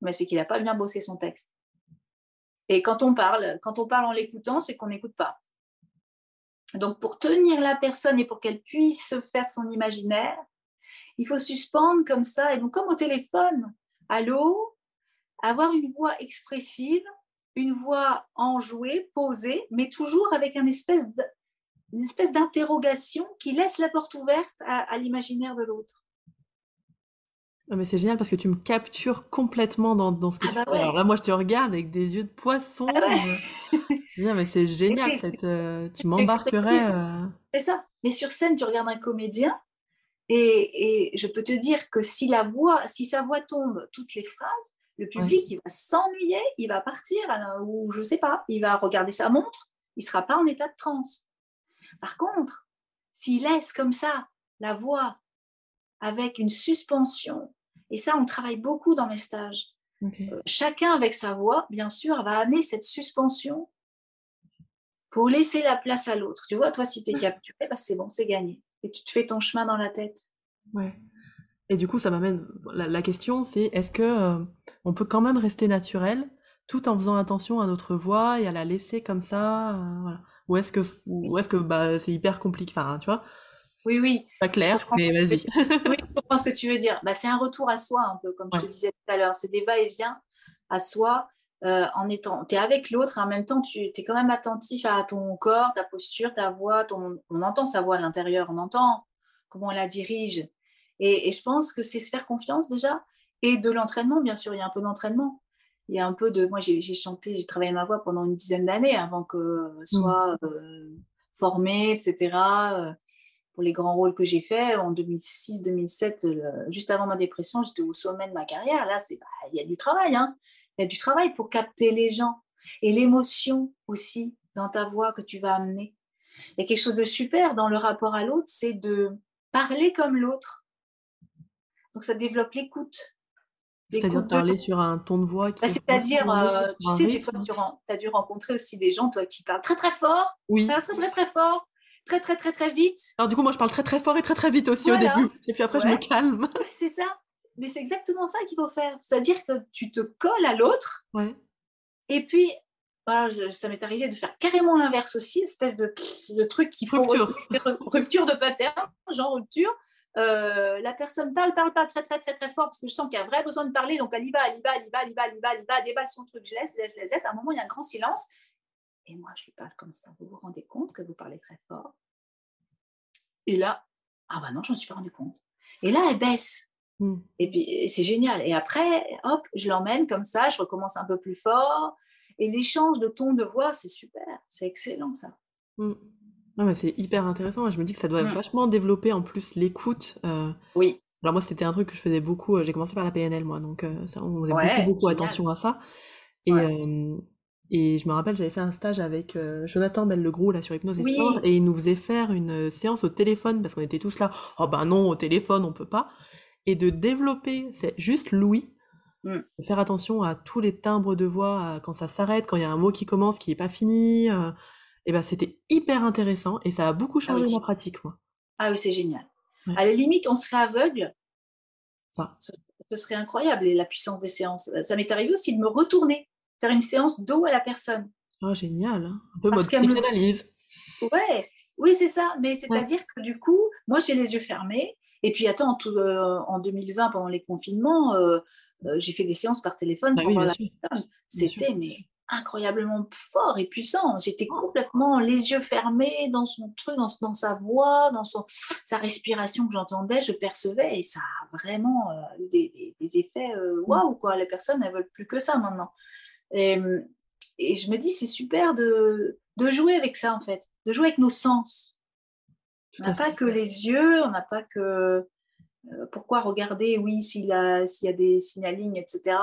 mais c'est qu'il n'a pas bien bossé son texte. Et quand on parle, quand on parle en l'écoutant, c'est qu'on n'écoute pas. Donc, pour tenir la personne et pour qu'elle puisse se faire son imaginaire, il faut suspendre comme ça. Et donc, comme au téléphone, allô, avoir une voix expressive, une voix enjouée, posée, mais toujours avec une espèce d'interrogation qui laisse la porte ouverte à, l'imaginaire de l'autre. Mais c'est génial parce que tu me captures complètement dans, ce que ah tu bah fais. Alors là, moi, je te regarde avec des yeux de poisson. Ah mais c'est génial, cette, euh, tu m'embarquerais. Euh. C'est ça. Mais sur scène, tu regardes un comédien et, je peux te dire que si la voix, si sa voix tombe toutes les phrases, le public, il va s'ennuyer, il va partir, ou je sais pas, il va regarder sa montre, il sera pas en état de transe. Par contre, s'il laisse comme ça la voix avec une suspension, et ça, on travaille beaucoup dans mes stages. Euh, chacun avec sa voix, bien sûr, va amener cette suspension pour laisser la place à l'autre. Tu vois, toi, si tu es capturé, bah, c'est bon, c'est gagné. Et tu te fais ton chemin dans la tête. Ouais. Et du coup, ça m'amène. La, question, c'est est-ce que euh, on peut quand même rester naturel tout en faisant attention à notre voix et à la laisser comme ça euh, voilà. Ou est-ce que, ou est-ce que bah, c'est hyper compliqué Enfin, tu vois Oui, oui. Pas clair, mais vas-y. oui, je comprends ce que tu veux dire. Bah, c'est un retour à soi, un peu, comme je te disais tout à l'heure. C'est des va-et-vient à soi. Euh, en étant, tu es avec l'autre, en même temps, tu es quand même attentif à ton corps, ta posture, ta voix, ton, on entend sa voix à l'intérieur, on entend comment on la dirige. Et, et je pense que c'est se faire confiance déjà, et de l'entraînement, bien sûr, il y a un peu d'entraînement il y a un peu de. Moi, j'ai chanté, j'ai travaillé ma voix pendant une dizaine d'années avant que soit mmh. euh, formée, etc. Pour les grands rôles que j'ai faits en 2006, 2007, euh, juste avant ma dépression, j'étais au sommet de ma carrière. Là, c'est bah, il y a du travail, hein. Il y a du travail pour capter les gens et l'émotion aussi dans ta voix que tu vas amener. Il y a quelque chose de super dans le rapport à l'autre, c'est de parler comme l'autre. Donc ça développe l'écoute c'est-à-dire parler sur un ton de voix qui. Bah, c'est-à-dire, euh, tu sais, des fois, tu as dû rencontrer aussi des gens, toi, qui parlent très très fort, oui. très très très fort, très très très très vite. Alors du coup, moi, je parle très très fort et très très vite aussi au début, et puis après, je me calme. c'est ça. Mais c'est exactement ça qu'il faut faire. C'est-à-dire que tu te colles à l'autre, ouais. et puis bah, ça m'est arrivé de faire carrément l'inverse aussi, espèce de, de truc qui faut rupture. rupture de pattern, genre rupture. Euh, la personne parle, parle, parle très, très, très, très fort parce que je sens qu'il y a un vrai besoin de parler. Donc, elle y va, elle y va, elle y va, elle y va, elle y va, elle y va, déballe son truc. Je laisse, je laisse, je laisse. À un moment, il y a un grand silence. Et moi, je lui parle comme ça. Vous vous rendez compte que vous parlez très fort? Et là, ah bah non, je ne me suis pas rendu compte. Et là, elle baisse. Hmm. Et puis, c'est génial. Et après, hop, je l'emmène comme ça, je recommence un peu plus fort. Et l'échange de ton de voix, c'est super. C'est excellent, ça. Hmm c'est hyper intéressant. Je me dis que ça doit mmh. vachement développer en plus l'écoute. Euh. Oui. Alors moi, c'était un truc que je faisais beaucoup. Euh, j'ai commencé par la PNL, moi, donc euh, ça, on faisait beaucoup, beaucoup attention à ça. Et, et je me rappelle, j'avais fait un stage avec Jonathan Bellegrou là sur Hypnose et Sport, et il nous faisait faire une séance au téléphone parce qu'on était tous là. Oh ben non, au téléphone, on peut pas. Et de développer, c'est juste Louis. Mmh. Faire attention à tous les timbres de voix, quand ça s'arrête, quand il y a un mot qui commence qui est pas fini et ben c'était hyper intéressant et ça a beaucoup ah changé ma pratique, moi. Ah oui, c'est génial. À la limite, on serait aveugle. Ça. Ce, serait incroyable, la puissance des séances. Ça m'est arrivé aussi de me retourner, faire une séance dos à la personne. Oh, génial. Hein. Un peu Parce mode analyse. Ouais, oui, c'est ça. Mais c'est-à-dire que du coup, moi, j'ai les yeux fermés. Et puis, attends, tout, euh, en 2020, pendant les confinements, euh, euh, j'ai fait des séances par téléphone bah sans la C'était mais incroyablement fort et puissant. J'étais oh. complètement les yeux fermés dans son truc, dans, dans sa voix, dans son, sa respiration que j'entendais, je percevais et ça a vraiment eu des, des, effets mm. waouh quoi. Les personnes elles veulent plus que ça maintenant. Et, et je me dis c'est super de, de jouer avec ça en fait, de jouer avec nos sens. On n'a pas que les yeux, on n'a pas que euh, pourquoi regarder, oui, s'il y a, s'il y a des signalings, etc.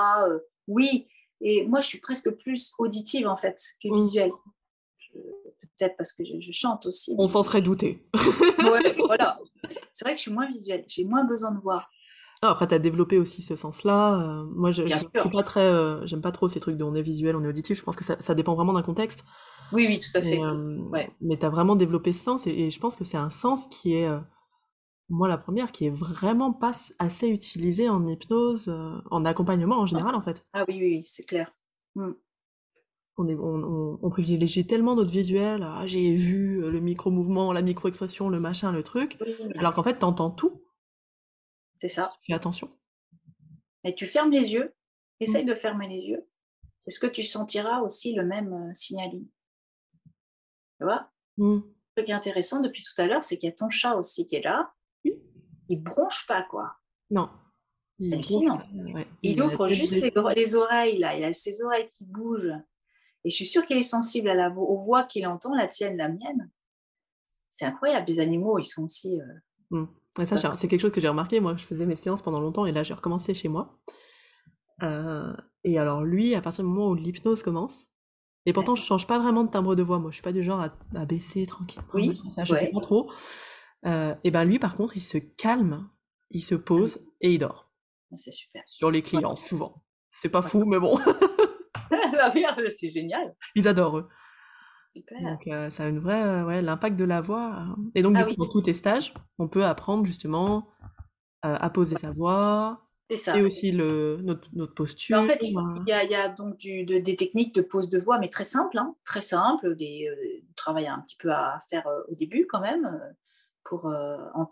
oui, et moi, je suis presque plus auditive en fait que visuelle. Peut-être parce que je, chante aussi. On s'en serait douté. voilà. C'est vrai que je suis moins visuelle. J'ai moins besoin de voir. Non, après, tu as développé aussi ce sens-là. Euh, moi, je, je suis pas très. Euh, j'aime pas trop ces trucs de on est visuel, on est auditif. Je pense que ça, ça dépend vraiment d'un contexte. Oui, oui, tout à fait. Euh, ouais. Mais tu as vraiment développé ce sens et, je pense que c'est un sens qui est moi la première, qui est vraiment pas assez utilisée en hypnose, en accompagnement en général en fait. Ah oui, oui, c'est clair. On, est, on, on, privilégie tellement notre visuel, ah, j'ai vu le micro-mouvement, la micro-expression, le machin, le truc, alors qu'en fait, t'entends tout. C'est ça. Fais attention. Et tu fermes les yeux, essaye mmh. de fermer les yeux. Est-ce que tu sentiras aussi le même euh, signaling? Tu vois? Mmh. Ce qui est intéressant depuis tout à l'heure, c'est qu'il y a ton chat aussi qui est là. Il bronche pas, quoi. Non. Il, il, ouvre juste les, oreilles, là. Il a ses oreilles qui bougent. Et je suis sûre qu'il est sensible à la, aux voix qu'il entend, la tienne, la mienne. C'est incroyable. Les animaux, ils sont aussi. Euh, mmh. ça, c'est quelque chose que j'ai remarqué. Moi, je faisais mes séances pendant longtemps et là, j'ai recommencé chez moi. Euh, et alors, lui, à partir du moment où l'hypnose commence, et pourtant, je change pas vraiment de timbre de voix. Moi, je suis pas du genre à, baisser tranquillement. Oui. Ça, je fais pas trop. Euh, et ben lui, par contre, il se calme, il se pose et il dort. Ah, c'est super. Sur les clients, souvent. C'est pas fou, mais bon. c'est génial. Ils adorent eux. Super. Donc euh, ça a une vraie, euh, ouais, l'impact de la voix. Et donc ah du coup, dans tous tes stages, on peut apprendre justement à poser sa voix, ça. Et aussi le, notre, notre posture. En fait, il y, a, y a donc du, des techniques de pose de voix, mais très simples, hein, très simples, des euh, travail un petit peu à faire euh, au début quand même euh, pour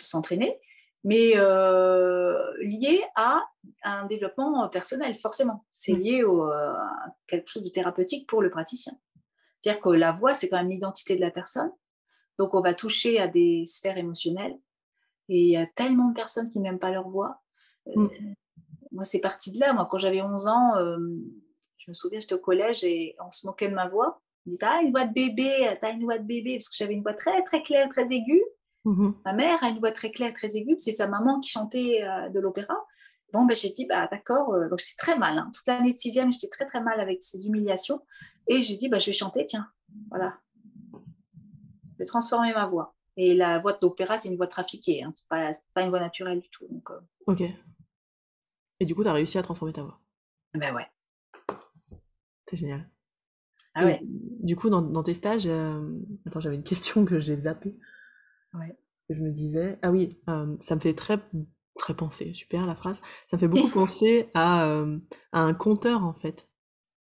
s'entraîner, mais lié à un développement personnel, forcément. C'est mmh. lié au, à quelque chose de thérapeutique pour le praticien. C'est-à-dire que la voix, c'est quand même l'identité de la personne. Donc, on va toucher à des sphères émotionnelles. Et il y a tellement de personnes qui n'aiment pas leur voix. Mmh moi, c'est parti de là. Moi, quand j'avais 11 ans, euh, je me souviens, j'étais au collège et on se moquait de ma voix. On disait, ah, une voix de bébé, t'as une voix de bébé, parce que j'avais une voix très, très claire, très aiguë. Mmh ma mère a une voix très claire, très aiguë, c'est sa maman qui chantait euh, de l'opéra. Bon, ben, j'ai dit, bah, d'accord, euh, donc c'est très mal. Hein. Toute l'année de sixième, j'étais très, très mal avec ces humiliations. Et j'ai dit, bah, je vais chanter, tiens, voilà. Je vais transformer ma voix. Et la voix de l'opéra, c'est une voix trafiquée, hein. c'est pas, pas, une voix naturelle du tout. Donc, Ok. Et du coup, tu as réussi à transformer ta voix. Ben ouais. C'est génial. Ah ouais. Du coup, dans, tes stages, euh, attends, j'avais une question que j'ai zappée. Ouais. Je me disais, ah oui, euh, ça me fait très, très penser, super la phrase, ça me fait beaucoup penser à, euh, à, un compteur en fait.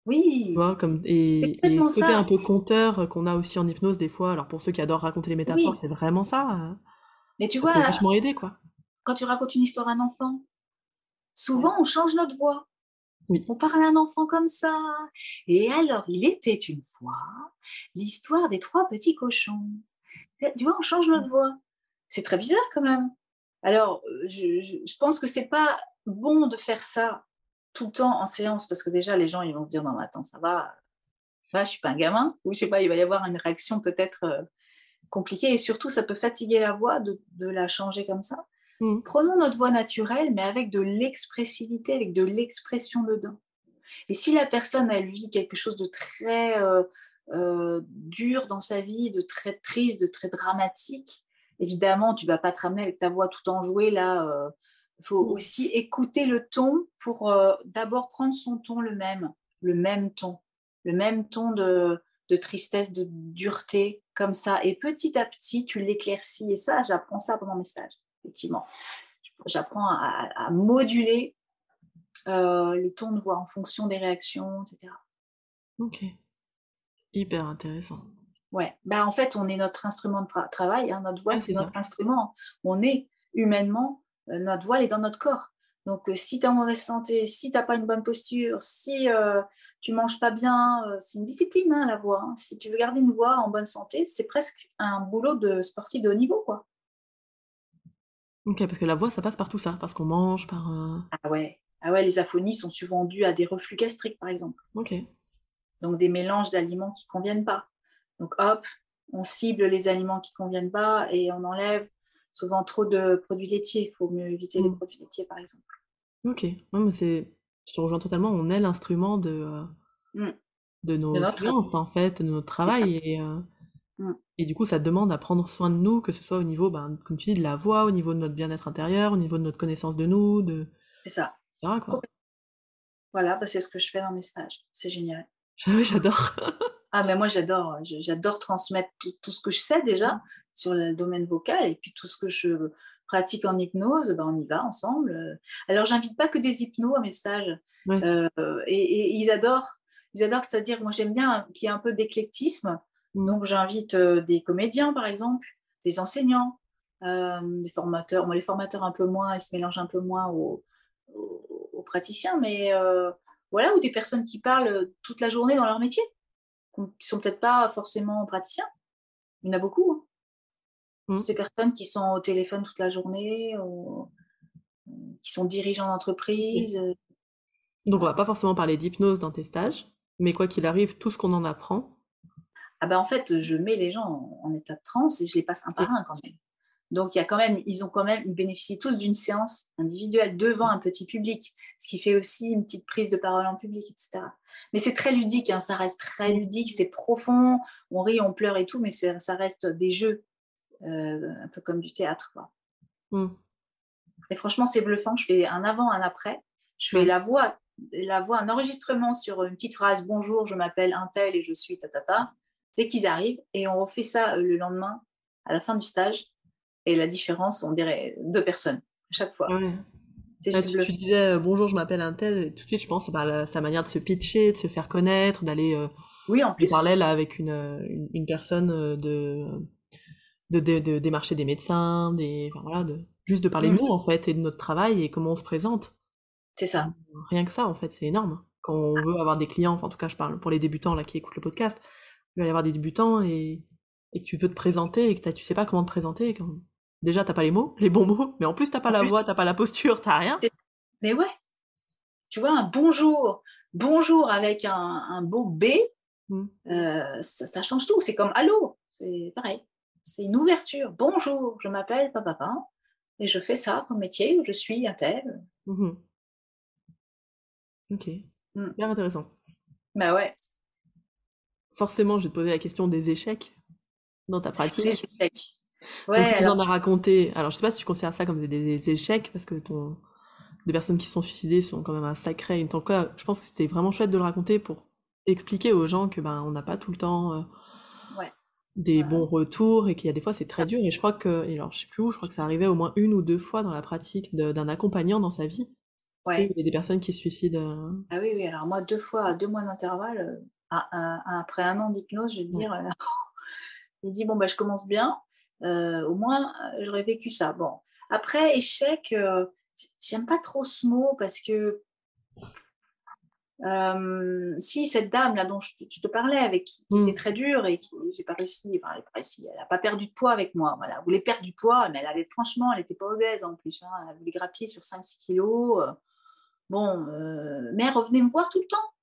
Oui. Vois, comme, et, et ce côté un peu compteur qu'on a aussi en hypnose des fois, alors pour ceux qui adorent raconter les métaphores, c'est vraiment ça. Mais tu vois, vachement aider quoi. Quand tu racontes une histoire à un enfant, Souvent, on change notre voix. Oui. On parle à un enfant comme ça. Et alors, il était une fois l'histoire des trois petits cochons. Tu vois, on change notre voix. C'est très bizarre quand même. Alors, je, pense que c'est pas bon de faire ça tout le temps en séance parce que déjà, les gens, ils vont se dire non, mais attends, ça va. va je suis pas un gamin. Ou je sais pas, il va y avoir une réaction peut-être euh, compliquée. Et surtout, ça peut fatiguer la voix de la changer comme ça. Mmh. Prenons notre voix naturelle, mais avec de l'expressivité, avec de l'expression dedans. Et si la personne, a vit quelque chose de très euh, euh, dur dans sa vie, de très triste, de très dramatique, évidemment, tu vas pas te ramener avec ta voix tout enjouée là. Il euh, faut aussi écouter le ton pour d'abord prendre son ton le même, le même ton, le même ton de, de tristesse, de dureté, comme ça. Et petit à petit, tu l'éclaircis. Et ça, j'apprends ça pendant mes stages effectivement. J'apprends à, moduler euh, les tons de voix en fonction des réactions, etc. Ok. Hyper intéressant. Ouais. Bah, en fait, on est notre instrument de travail. Hein. Notre voix, c'est notre instrument. On est humainement, euh, notre voix, elle est dans notre corps. Donc, euh, si tu es en mauvaise santé, si tu n'as pas une bonne posture, si tu manges pas bien, c'est une discipline, hein, la voix. Hein. Si tu veux garder une voix en bonne santé, c'est presque un boulot de sportif de haut niveau. quoi. Ok, parce que la voix, ça passe par tout ça, parce qu'on mange, par... Euh ah ouais. ah ouais, les aphonies sont souvent dues à des reflux gastriques, par exemple. Ok. Donc des mélanges d'aliments qui ne conviennent pas. Donc hop, on cible les aliments qui ne conviennent pas et on enlève souvent trop de produits laitiers. Il faut mieux éviter les mmh. produits laitiers, par exemple. Ok, mais c'est... je te rejoins totalement, on est l'instrument de, euh, mmh. de nos de en fait, de notre travail. Et, euh, Mmh. Et du coup, ça demande à prendre soin de nous, que ce soit au niveau, ben, comme tu dis, de la voix, au niveau de notre bien-être intérieur, au niveau de notre connaissance de nous, de... C'est ça. Voilà, bah, c'est ce que je fais dans mes stages. C'est génial. Oui, j'adore. ah, mais moi, j'adore. J'adore transmettre tout, ce que je sais déjà mmh. sur le domaine vocal et puis tout ce que je, pratique en hypnose, ben, on y va ensemble. Alors, j'invite pas que des hypnos à mes stages. Euh, et, ils adorent, ils adorent, c'est-à-dire, moi j'aime bien qu'il y ait un peu d'éclectisme. Mmh. Donc, j'invite euh, des comédiens, par exemple, des enseignants, euh, des formateurs. Moi, les formateurs un peu moins, ils se mélangent un peu moins aux, aux praticiens, mais voilà, ou des personnes qui parlent toute la journée dans leur métier, qui sont peut-être pas forcément praticiens. Il y en a beaucoup. Hein. Mmh. Ces personnes qui sont au téléphone toute la journée, qui sont dirigeants d'entreprise. Euh. Donc on va pas forcément parler d'hypnose dans tes stages, mais quoi qu'il arrive, tout ce qu'on en apprend. Ah ben en fait, je mets les gens en, état de transe et je les passe un par un quand même. Donc il y a quand même, ils ont quand même, ils bénéficient tous d'une séance individuelle devant un petit public, ce qui fait aussi une petite prise de parole en public, etc. Mais c'est très ludique, hein, ça reste très ludique, c'est profond, on rit, on pleure et tout, mais ça reste des jeux euh, un peu comme du théâtre. Quoi. Mmh. Et franchement, c'est bluffant. Je fais un avant, un après. Je fais la voix, la voix, un enregistrement sur une petite phrase Bonjour, je m'appelle un tel et je suis tatata. Dès qu'ils arrivent, et on refait ça euh, le lendemain, à la fin du stage. Et la différence, on dirait deux personnes à chaque fois. tu, disais euh, bonjour, je m'appelle un tel, tout de suite je pense à sa manière de se pitcher, de se faire connaître, d'aller oui, en plus. parler là avec une, une, une personne de de, démarcher des médecins, des, voilà, de, juste de parler de mmh. nous en fait et de notre travail et comment on se présente. C'est ça. Rien que ça en fait, c'est énorme. Quand on veut avoir des clients, enfin en tout cas je parle pour les débutants là qui écoutent le podcast, il va y avoir des débutants et, et que tu veux te présenter et que tu sais pas comment te présenter. Quand... Déjà t'as pas les mots, les bons mots, mais en plus t'as pas la voix, t'as pas la posture, t'as rien. Mais ouais. Tu vois un bonjour, bonjour avec un, un beau B, mmh. euh, ça, ça change tout. C'est comme allô, c'est pareil c'est une ouverture. Bonjour, je m'appelle papa et je fais ça comme métier, je suis un tel. Mmh ok, bien intéressant. Bah ouais. Forcément, je vais te poser la question des échecs dans ta pratique. Échecs. Ouais, alors... en as raconté. Alors, je sais pas si tu considères ça comme des, échecs parce que ton des personnes qui se sont suicidées sont quand même un sacré. En tout cas, je pense que c'était vraiment chouette de le raconter pour expliquer aux gens que ben on n'a pas tout le temps. Euh, des bons retours et qu'il y a des fois c'est très dur et je crois que et alors je sais plus où je crois que ça arrivait au moins une ou deux fois dans la pratique d'un accompagnant dans sa vie ouais. il y a des personnes qui se suicident euh. ah oui oui alors moi deux fois à deux mois d'intervalle euh, après un an d'hypnose je veux dire euh, je me dis bon bah je commence bien au moins j'aurais vécu ça bon après échec j'aime pas trop ce mot parce que euh, si cette dame là dont je, te parlais, avec qui, qui mm. était très dure et qui j'ai pas réussi, enfin, elle n'a pas, pas perdu de poids avec moi. Voilà, elle voulait perdre du poids, mais elle avait franchement, elle n'était pas obèse en plus. Hein, elle voulait grappiller sur 5-6 kilos. Euh. bon, euh, mais elle revenait me voir tout le temps.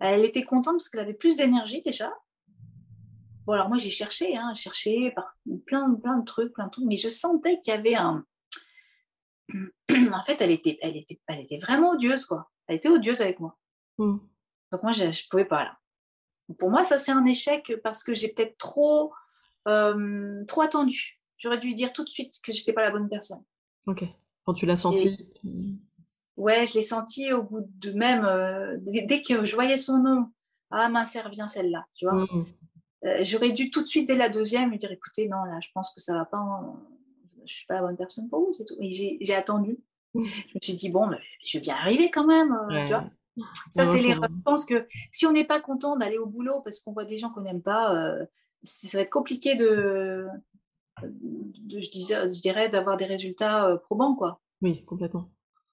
Elle était contente parce qu'elle avait plus d'énergie déjà. Bon, alors moi j'ai cherché, hein, cherché par plein, plein de trucs, plein de trucs, mais je sentais qu'il y avait un. en fait, elle était, elle était, elle était vraiment odieuse, quoi. Elle était odieuse avec moi. Mmh. Donc moi, je ne pouvais pas là. Pour moi, ça c'est un échec parce que j'ai peut-être trop, euh, trop attendu. J'aurais dû dire tout de suite que je n'étais pas la bonne personne. Ok. Quand tu l'as senti Ouais, je l'ai senti au bout de même, euh, dès que je voyais son nom, ah mince, elle revient celle-là, tu vois. Mmh. Euh, j'aurais dû tout de suite dès la deuxième lui dire, écoutez, non, là, je pense que ça va pas, je ne suis pas la bonne personne pour vous, c'est tout. Et j'ai attendu. Mmh. Je me suis dit, bon, je vais bien arriver quand même, tu vois. Ça, c'est les. Je pense que si on n'est pas content d'aller au boulot parce qu'on voit des gens qu'on n'aime pas, euh, ça va être compliqué de, je, disais, je dirais, d'avoir des résultats euh, probants, quoi. Oui, complètement.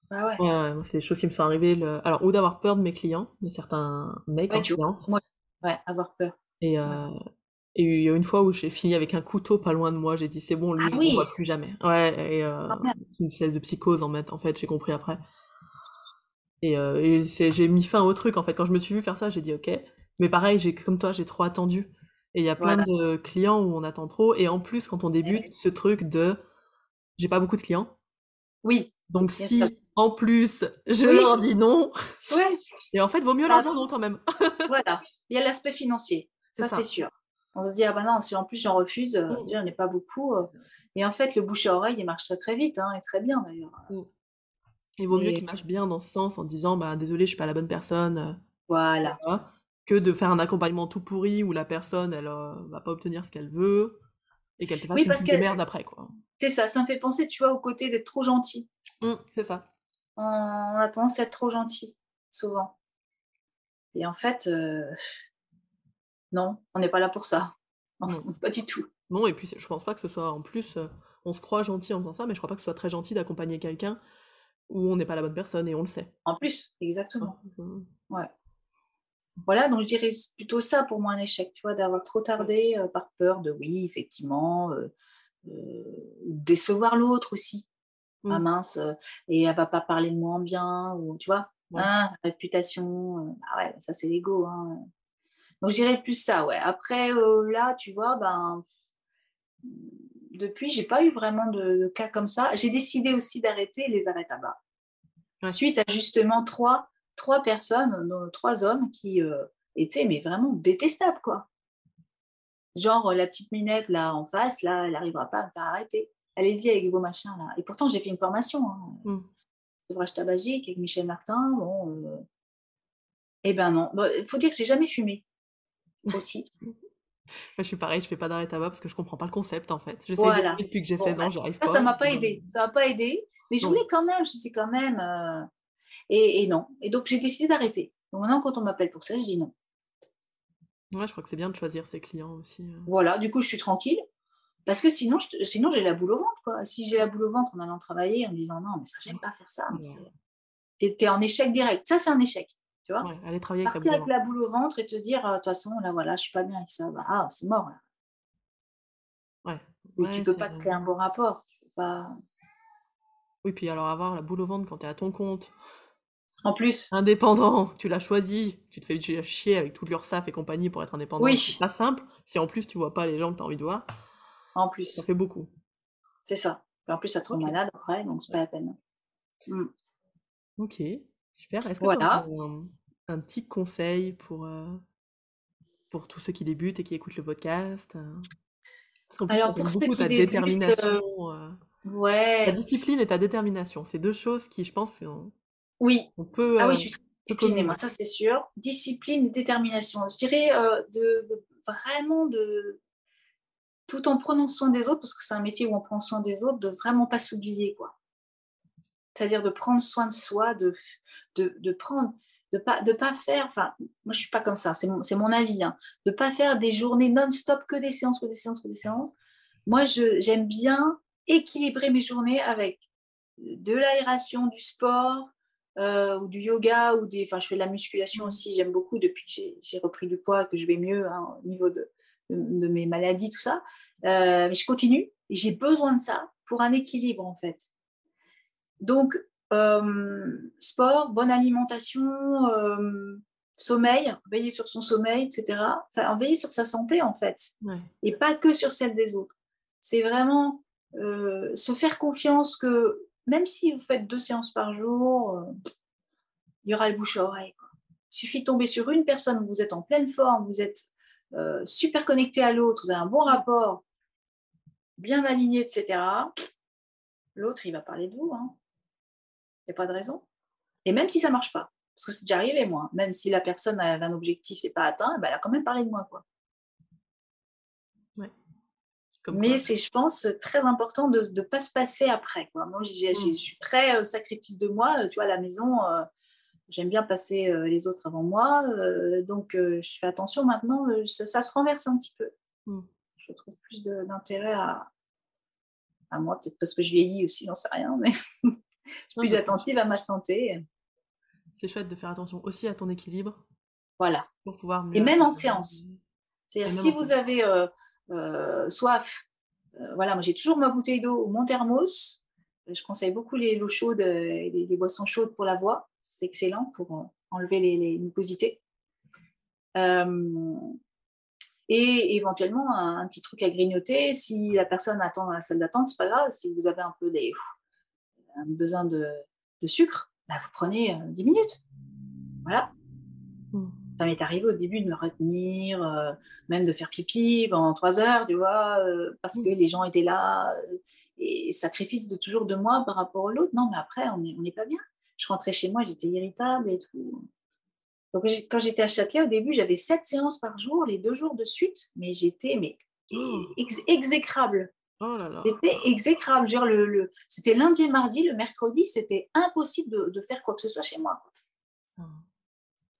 Bah ouais. c'est des choses qui me sont arrivées. Alors, ou d'avoir peur de mes clients, de certains mecs ouais, en Ouais, avoir peur. Et, euh, et il y a une fois où j'ai fini avec un couteau pas loin de moi, j'ai dit c'est bon, lui, ah, je ne vois plus jamais. Ouais, et euh, ah, une espèce de psychose en fait, en fait j'ai compris après. Et, euh, j'ai mis fin au truc en fait. Quand je me suis vu faire ça, j'ai dit ok. Mais pareil, j'ai comme toi, j'ai trop attendu. Et il y a plein de clients où on attend trop. Et en plus, quand on débute, ce truc de j'ai pas beaucoup de clients. Oui. Donc si en plus je leur dis non, ouais. et en fait, vaut mieux leur dire non quand même. voilà. Il y a l'aspect financier. Ça, c'est sûr. On se dit ah bah non, si en plus j'en refuse, euh, mmh. j'en ai pas beaucoup. Euh. Et en fait, le bouche à oreille, il marche très très vite, hein, et très bien d'ailleurs. Mmh. Il vaut mieux qu'il marche bien dans ce sens en disant bah désolé, je suis pas la bonne personne. Euh, voilà. que de faire un accompagnement tout pourri où la personne elle euh, va pas obtenir ce qu'elle veut. Et qu'elle te fasse oui, parce une merde après, quoi. C'est ça, ça me fait penser, tu vois, au côté d'être trop gentil. Mmh, c'est ça. On a tendance à être trop gentil, souvent. Et en fait, euh, non, on n'est pas là pour ça. Non, pas du tout. Non, et puis je pense pas que ce soit en plus, euh, on se croit gentil en faisant ça, mais je crois pas que ce soit très gentil d'accompagner quelqu'un où on n'est pas la bonne personne et on le sait. En plus, exactement. Ouais. Voilà, donc je dirais plutôt ça pour moi un échec, tu vois, d'avoir trop tardé euh, par peur de oui, effectivement, décevoir l'autre aussi. Ah mmh. mince, et elle va pas parler de moi en bien, ou tu vois, hein, réputation, ah ouais, ça c'est l'ego. Hein. Donc je dirais plus ça, ouais. Après, là, tu vois, ben, depuis, j'ai pas eu vraiment de, cas comme ça. J'ai décidé aussi d'arrêter les arrêts tabac. Suite à justement trois, trois personnes, trois hommes qui étaient mais vraiment détestables, quoi. Genre la petite minette là en face, là, elle n'arrivera pas à me faire arrêter allez-y avec vos machins là. Et pourtant, j'ai fait une formation. Hein. Mmh. Sevrage tabagique avec Michel Martin. Bon, euh... eh ben non. Il faut dire que j'ai jamais fumé aussi. je suis pareil, je fais pas d'arrêt tabac parce que je comprends pas le concept en fait. J'essaie voilà. depuis que j'ai 16 ans, j'arrive pas. Ça, m'a pas aidé. Ça m'a pas aidé. Mais je voulais quand même, je sais quand même. Euh... Et, et, non. Et donc j'ai décidé d'arrêter. Donc maintenant, quand on m'appelle pour ça, je dis non. Ouais, je crois que c'est bien de choisir ses clients aussi. Euh. Voilà, du coup, je suis tranquille. Parce que sinon, sinon j'ai la boule au ventre. Quoi. Si j'ai la boule au ventre en allant travailler, en me disant non, mais ça, j'aime pas faire ça. Tu es, en échec direct. Ça, c'est un échec. Tu vois? Aller travailler Partir avec, la boule au ventre et te dire, euh, de toute façon, là, voilà, je suis pas bien avec ça. Bah, ah, c'est mort. Ouais. ouais tu peux pas te créer un bon rapport. Tu peux pas... Oui, puis alors avoir la boule au ventre quand tu es à ton compte. En plus. Indépendant, tu l'as choisi, tu te fais chier avec tout l'URSAF et compagnie pour être indépendant. Oui. C'est pas simple. Si en plus tu vois pas les gens que tu as envie de voir. En plus. Ça fait beaucoup. C'est ça. Et en plus, ça te rend malade après, donc c'est pas la peine. Ok, super. voilà. un, petit conseil pour, euh, pour tous ceux qui débutent et qui écoutent le podcast euh? Parce qu'en plus, Alors, pour beaucoup ta détermination. Euh, ouais. Ta discipline et ta détermination. C'est deux choses qui, je pense, oui. On peut. Ah oui, je suis très disciplinée, moi, ça c'est sûr. Discipline, détermination. Je dirais de, vraiment de tout en prenant soin des autres, parce que c'est un métier où on prend soin des autres, de vraiment pas s'oublier, quoi. C'est-à-dire de prendre soin de soi, de, de, prendre, de pas, de pas faire, enfin, moi je suis pas comme ça, c'est mon, mon, avis, hein, de pas faire des journées non-stop que des séances, que des séances, que des séances. Moi, j'aime bien équilibrer mes journées avec de l'aération, du sport, euh, ou du yoga, ou des, enfin, je fais de la musculation aussi, j'aime beaucoup depuis que j'ai repris du poids, que je vais mieux hein, au niveau de, de, mes maladies, tout ça. Euh, mais je continue et j'ai besoin de ça pour un équilibre en fait. Donc, euh, sport, bonne alimentation, euh, sommeil, veiller sur son sommeil, etc. Enfin, veiller sur sa santé en fait. Et pas que sur celle des autres. C'est vraiment se faire confiance que même si vous faites deux séances par jour, il y aura le bouche à oreille. Il suffit de tomber sur une personne, vous êtes en pleine forme, vous êtes euh, super connecté à l'autre, vous avez un bon rapport, bien aligné, etc., l'autre, il va parler de vous. Hein. Il n'y a pas de raison. Et même si ça ne marche pas, parce que c'est déjà arrivé, moi, même si la personne a un objectif, c'est pas atteint, ben, elle a quand même parlé de moi. Quoi. Mais c'est, je pense, très important de ne pas se passer après. Quoi. Moi, mmh. je suis très euh, sacrifice de moi. Tu vois, à la maison, euh, J'aime bien passer euh, les autres avant moi. Euh, donc, euh, je fais attention maintenant. Ça, se renverse un petit peu. Hmm. Je trouve plus d'intérêt à, à moi, peut-être parce que je vieillis aussi, j'en sais rien, mais plus attentive à ma santé. C'est chouette de faire attention aussi à ton équilibre. Voilà. Pour pouvoir Et même en séance. C'est-à-dire, si vous avez soif, voilà, moi j'ai toujours ma bouteille d'eau, mon thermos. Je conseille beaucoup les l'eau chaude et les, boissons chaudes pour la voix c'est excellent pour euh, enlever les, mucosités. Euh, et éventuellement, un, petit truc à grignoter. Si la personne attend dans la salle d'attente, c'est pas grave. Si vous avez un peu des, un besoin de, sucre, bah, vous prenez 10 euh, minutes. Voilà. Hmm. Ça m'est arrivé au début de me retenir, même de faire pipi pendant 3 heures, tu vois, parce hmm. que les gens étaient là. et sacrifice de toujours de moi par rapport à l'autre. Non, mais après, on n'est pas bien je rentrais chez moi, j'étais irritable et tout. Donc, quand j'étais à Châtelet, au début, j'avais sept séances par jour, les deux jours de suite, mais j'étais mais exécrable. Oh là là. C'était exécrable. Genre le, le... C'était lundi et mardi, le mercredi, c'était impossible de, de, faire quoi que ce soit chez moi. Ah.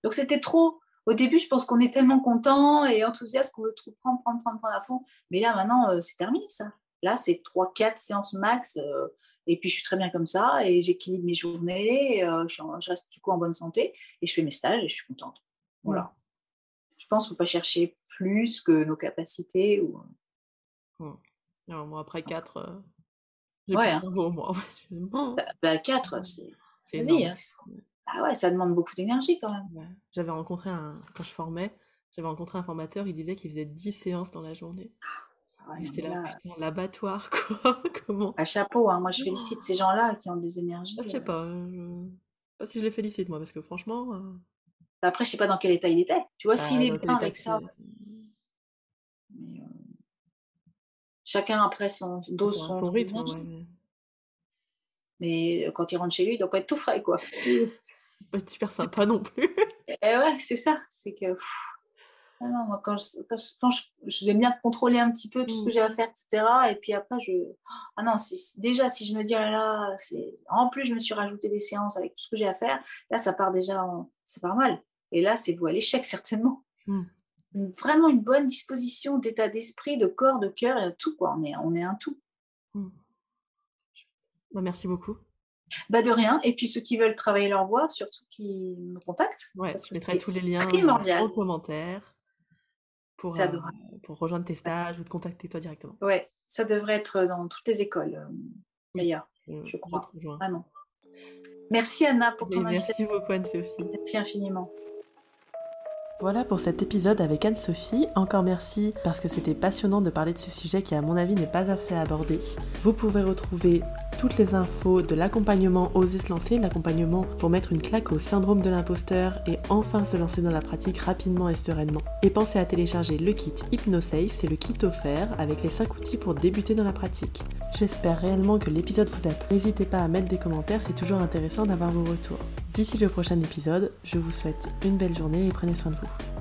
Donc c'était trop. Au début, je pense qu'on est tellement content et enthousiaste qu'on veut tout prendre, prendre, prendre, prendre à fond. Mais là, maintenant, euh, c'est terminé ça. Là, c'est 3-4 séances max. Euh, et puis, je suis très bien comme ça et j'équilibre mes journées. Euh, je, je, reste du coup en bonne santé et je fais mes stages et je suis contente. Voilà. Je pense qu'il ne faut pas chercher plus que nos capacités. Ou... Non, moi, après 4, euh, ouais, hein. moi. bah, 4, bah, c'est. C'est hein. Ah ouais, ça demande beaucoup d'énergie quand même. J'avais rencontré un. Quand je formais, j'avais rencontré un formateur, il disait qu'il faisait 10 séances dans la journée. Ah J'étais là, putain, l'abattoir, quoi. Comment À chapeau, hein. moi je félicite ces gens-là qui ont des énergies. Ah, je sais euh. pas, euh, je... pas si je les félicite, moi, parce que franchement. Après, je sais pas dans quel état il était. Tu vois, bah, s'il est bien avec ça. Chacun après son dose son, rythme. Mais quand il rentre chez lui, il doit pas être tout frais, quoi. Il pas être super sympa non plus. Et ouais, c'est ça. C'est que. Ah non, moi, quand, je, quand, je, vais bien contrôler un petit peu tout ce que mmh. j'ai à faire, etc. Et puis après, je. Ah non, déjà, si je me dis, oh là, là en plus, je me suis rajouté des séances avec tout ce que j'ai à faire, là, ça part déjà. C'est pas mal. Et là, c'est vous à l'échec, certainement. Mmh vraiment une bonne disposition d'état d'esprit, de corps, de cœur, et tout quoi. On est, on est un tout. Hmm. Bah, merci beaucoup. Bah de rien. Et puis ceux qui veulent travailler leur voix, surtout qui me contactent. Ouais, je mettrai tous les liens en commentaire pour, euh, pour rejoindre tes stages ou te contacter toi directement. Ouais, ça devrait être dans toutes les écoles euh, d'ailleurs, je crois. Vraiment. Merci Anna pour ton invitation. Merci beaucoup Anne-Sophie. Merci infiniment. Voilà pour cet épisode avec Anne-Sophie. Encore merci parce que c'était passionnant de parler de ce sujet qui à mon avis n'est pas assez abordé. Vous pouvez retrouver toutes les infos de l'accompagnement Oser se lancer, l'accompagnement pour mettre une claque au syndrome de l'imposteur et enfin se lancer dans la pratique rapidement et sereinement. Et pensez à télécharger le kit HypnoSafe, c'est le kit offert avec les 5 outils pour débuter dans la pratique. J'espère réellement que l'épisode vous a plu. N'hésitez pas à mettre des commentaires, c'est toujours intéressant d'avoir vos retours. D'ici le prochain épisode, je vous souhaite une belle journée et prenez soin de vous.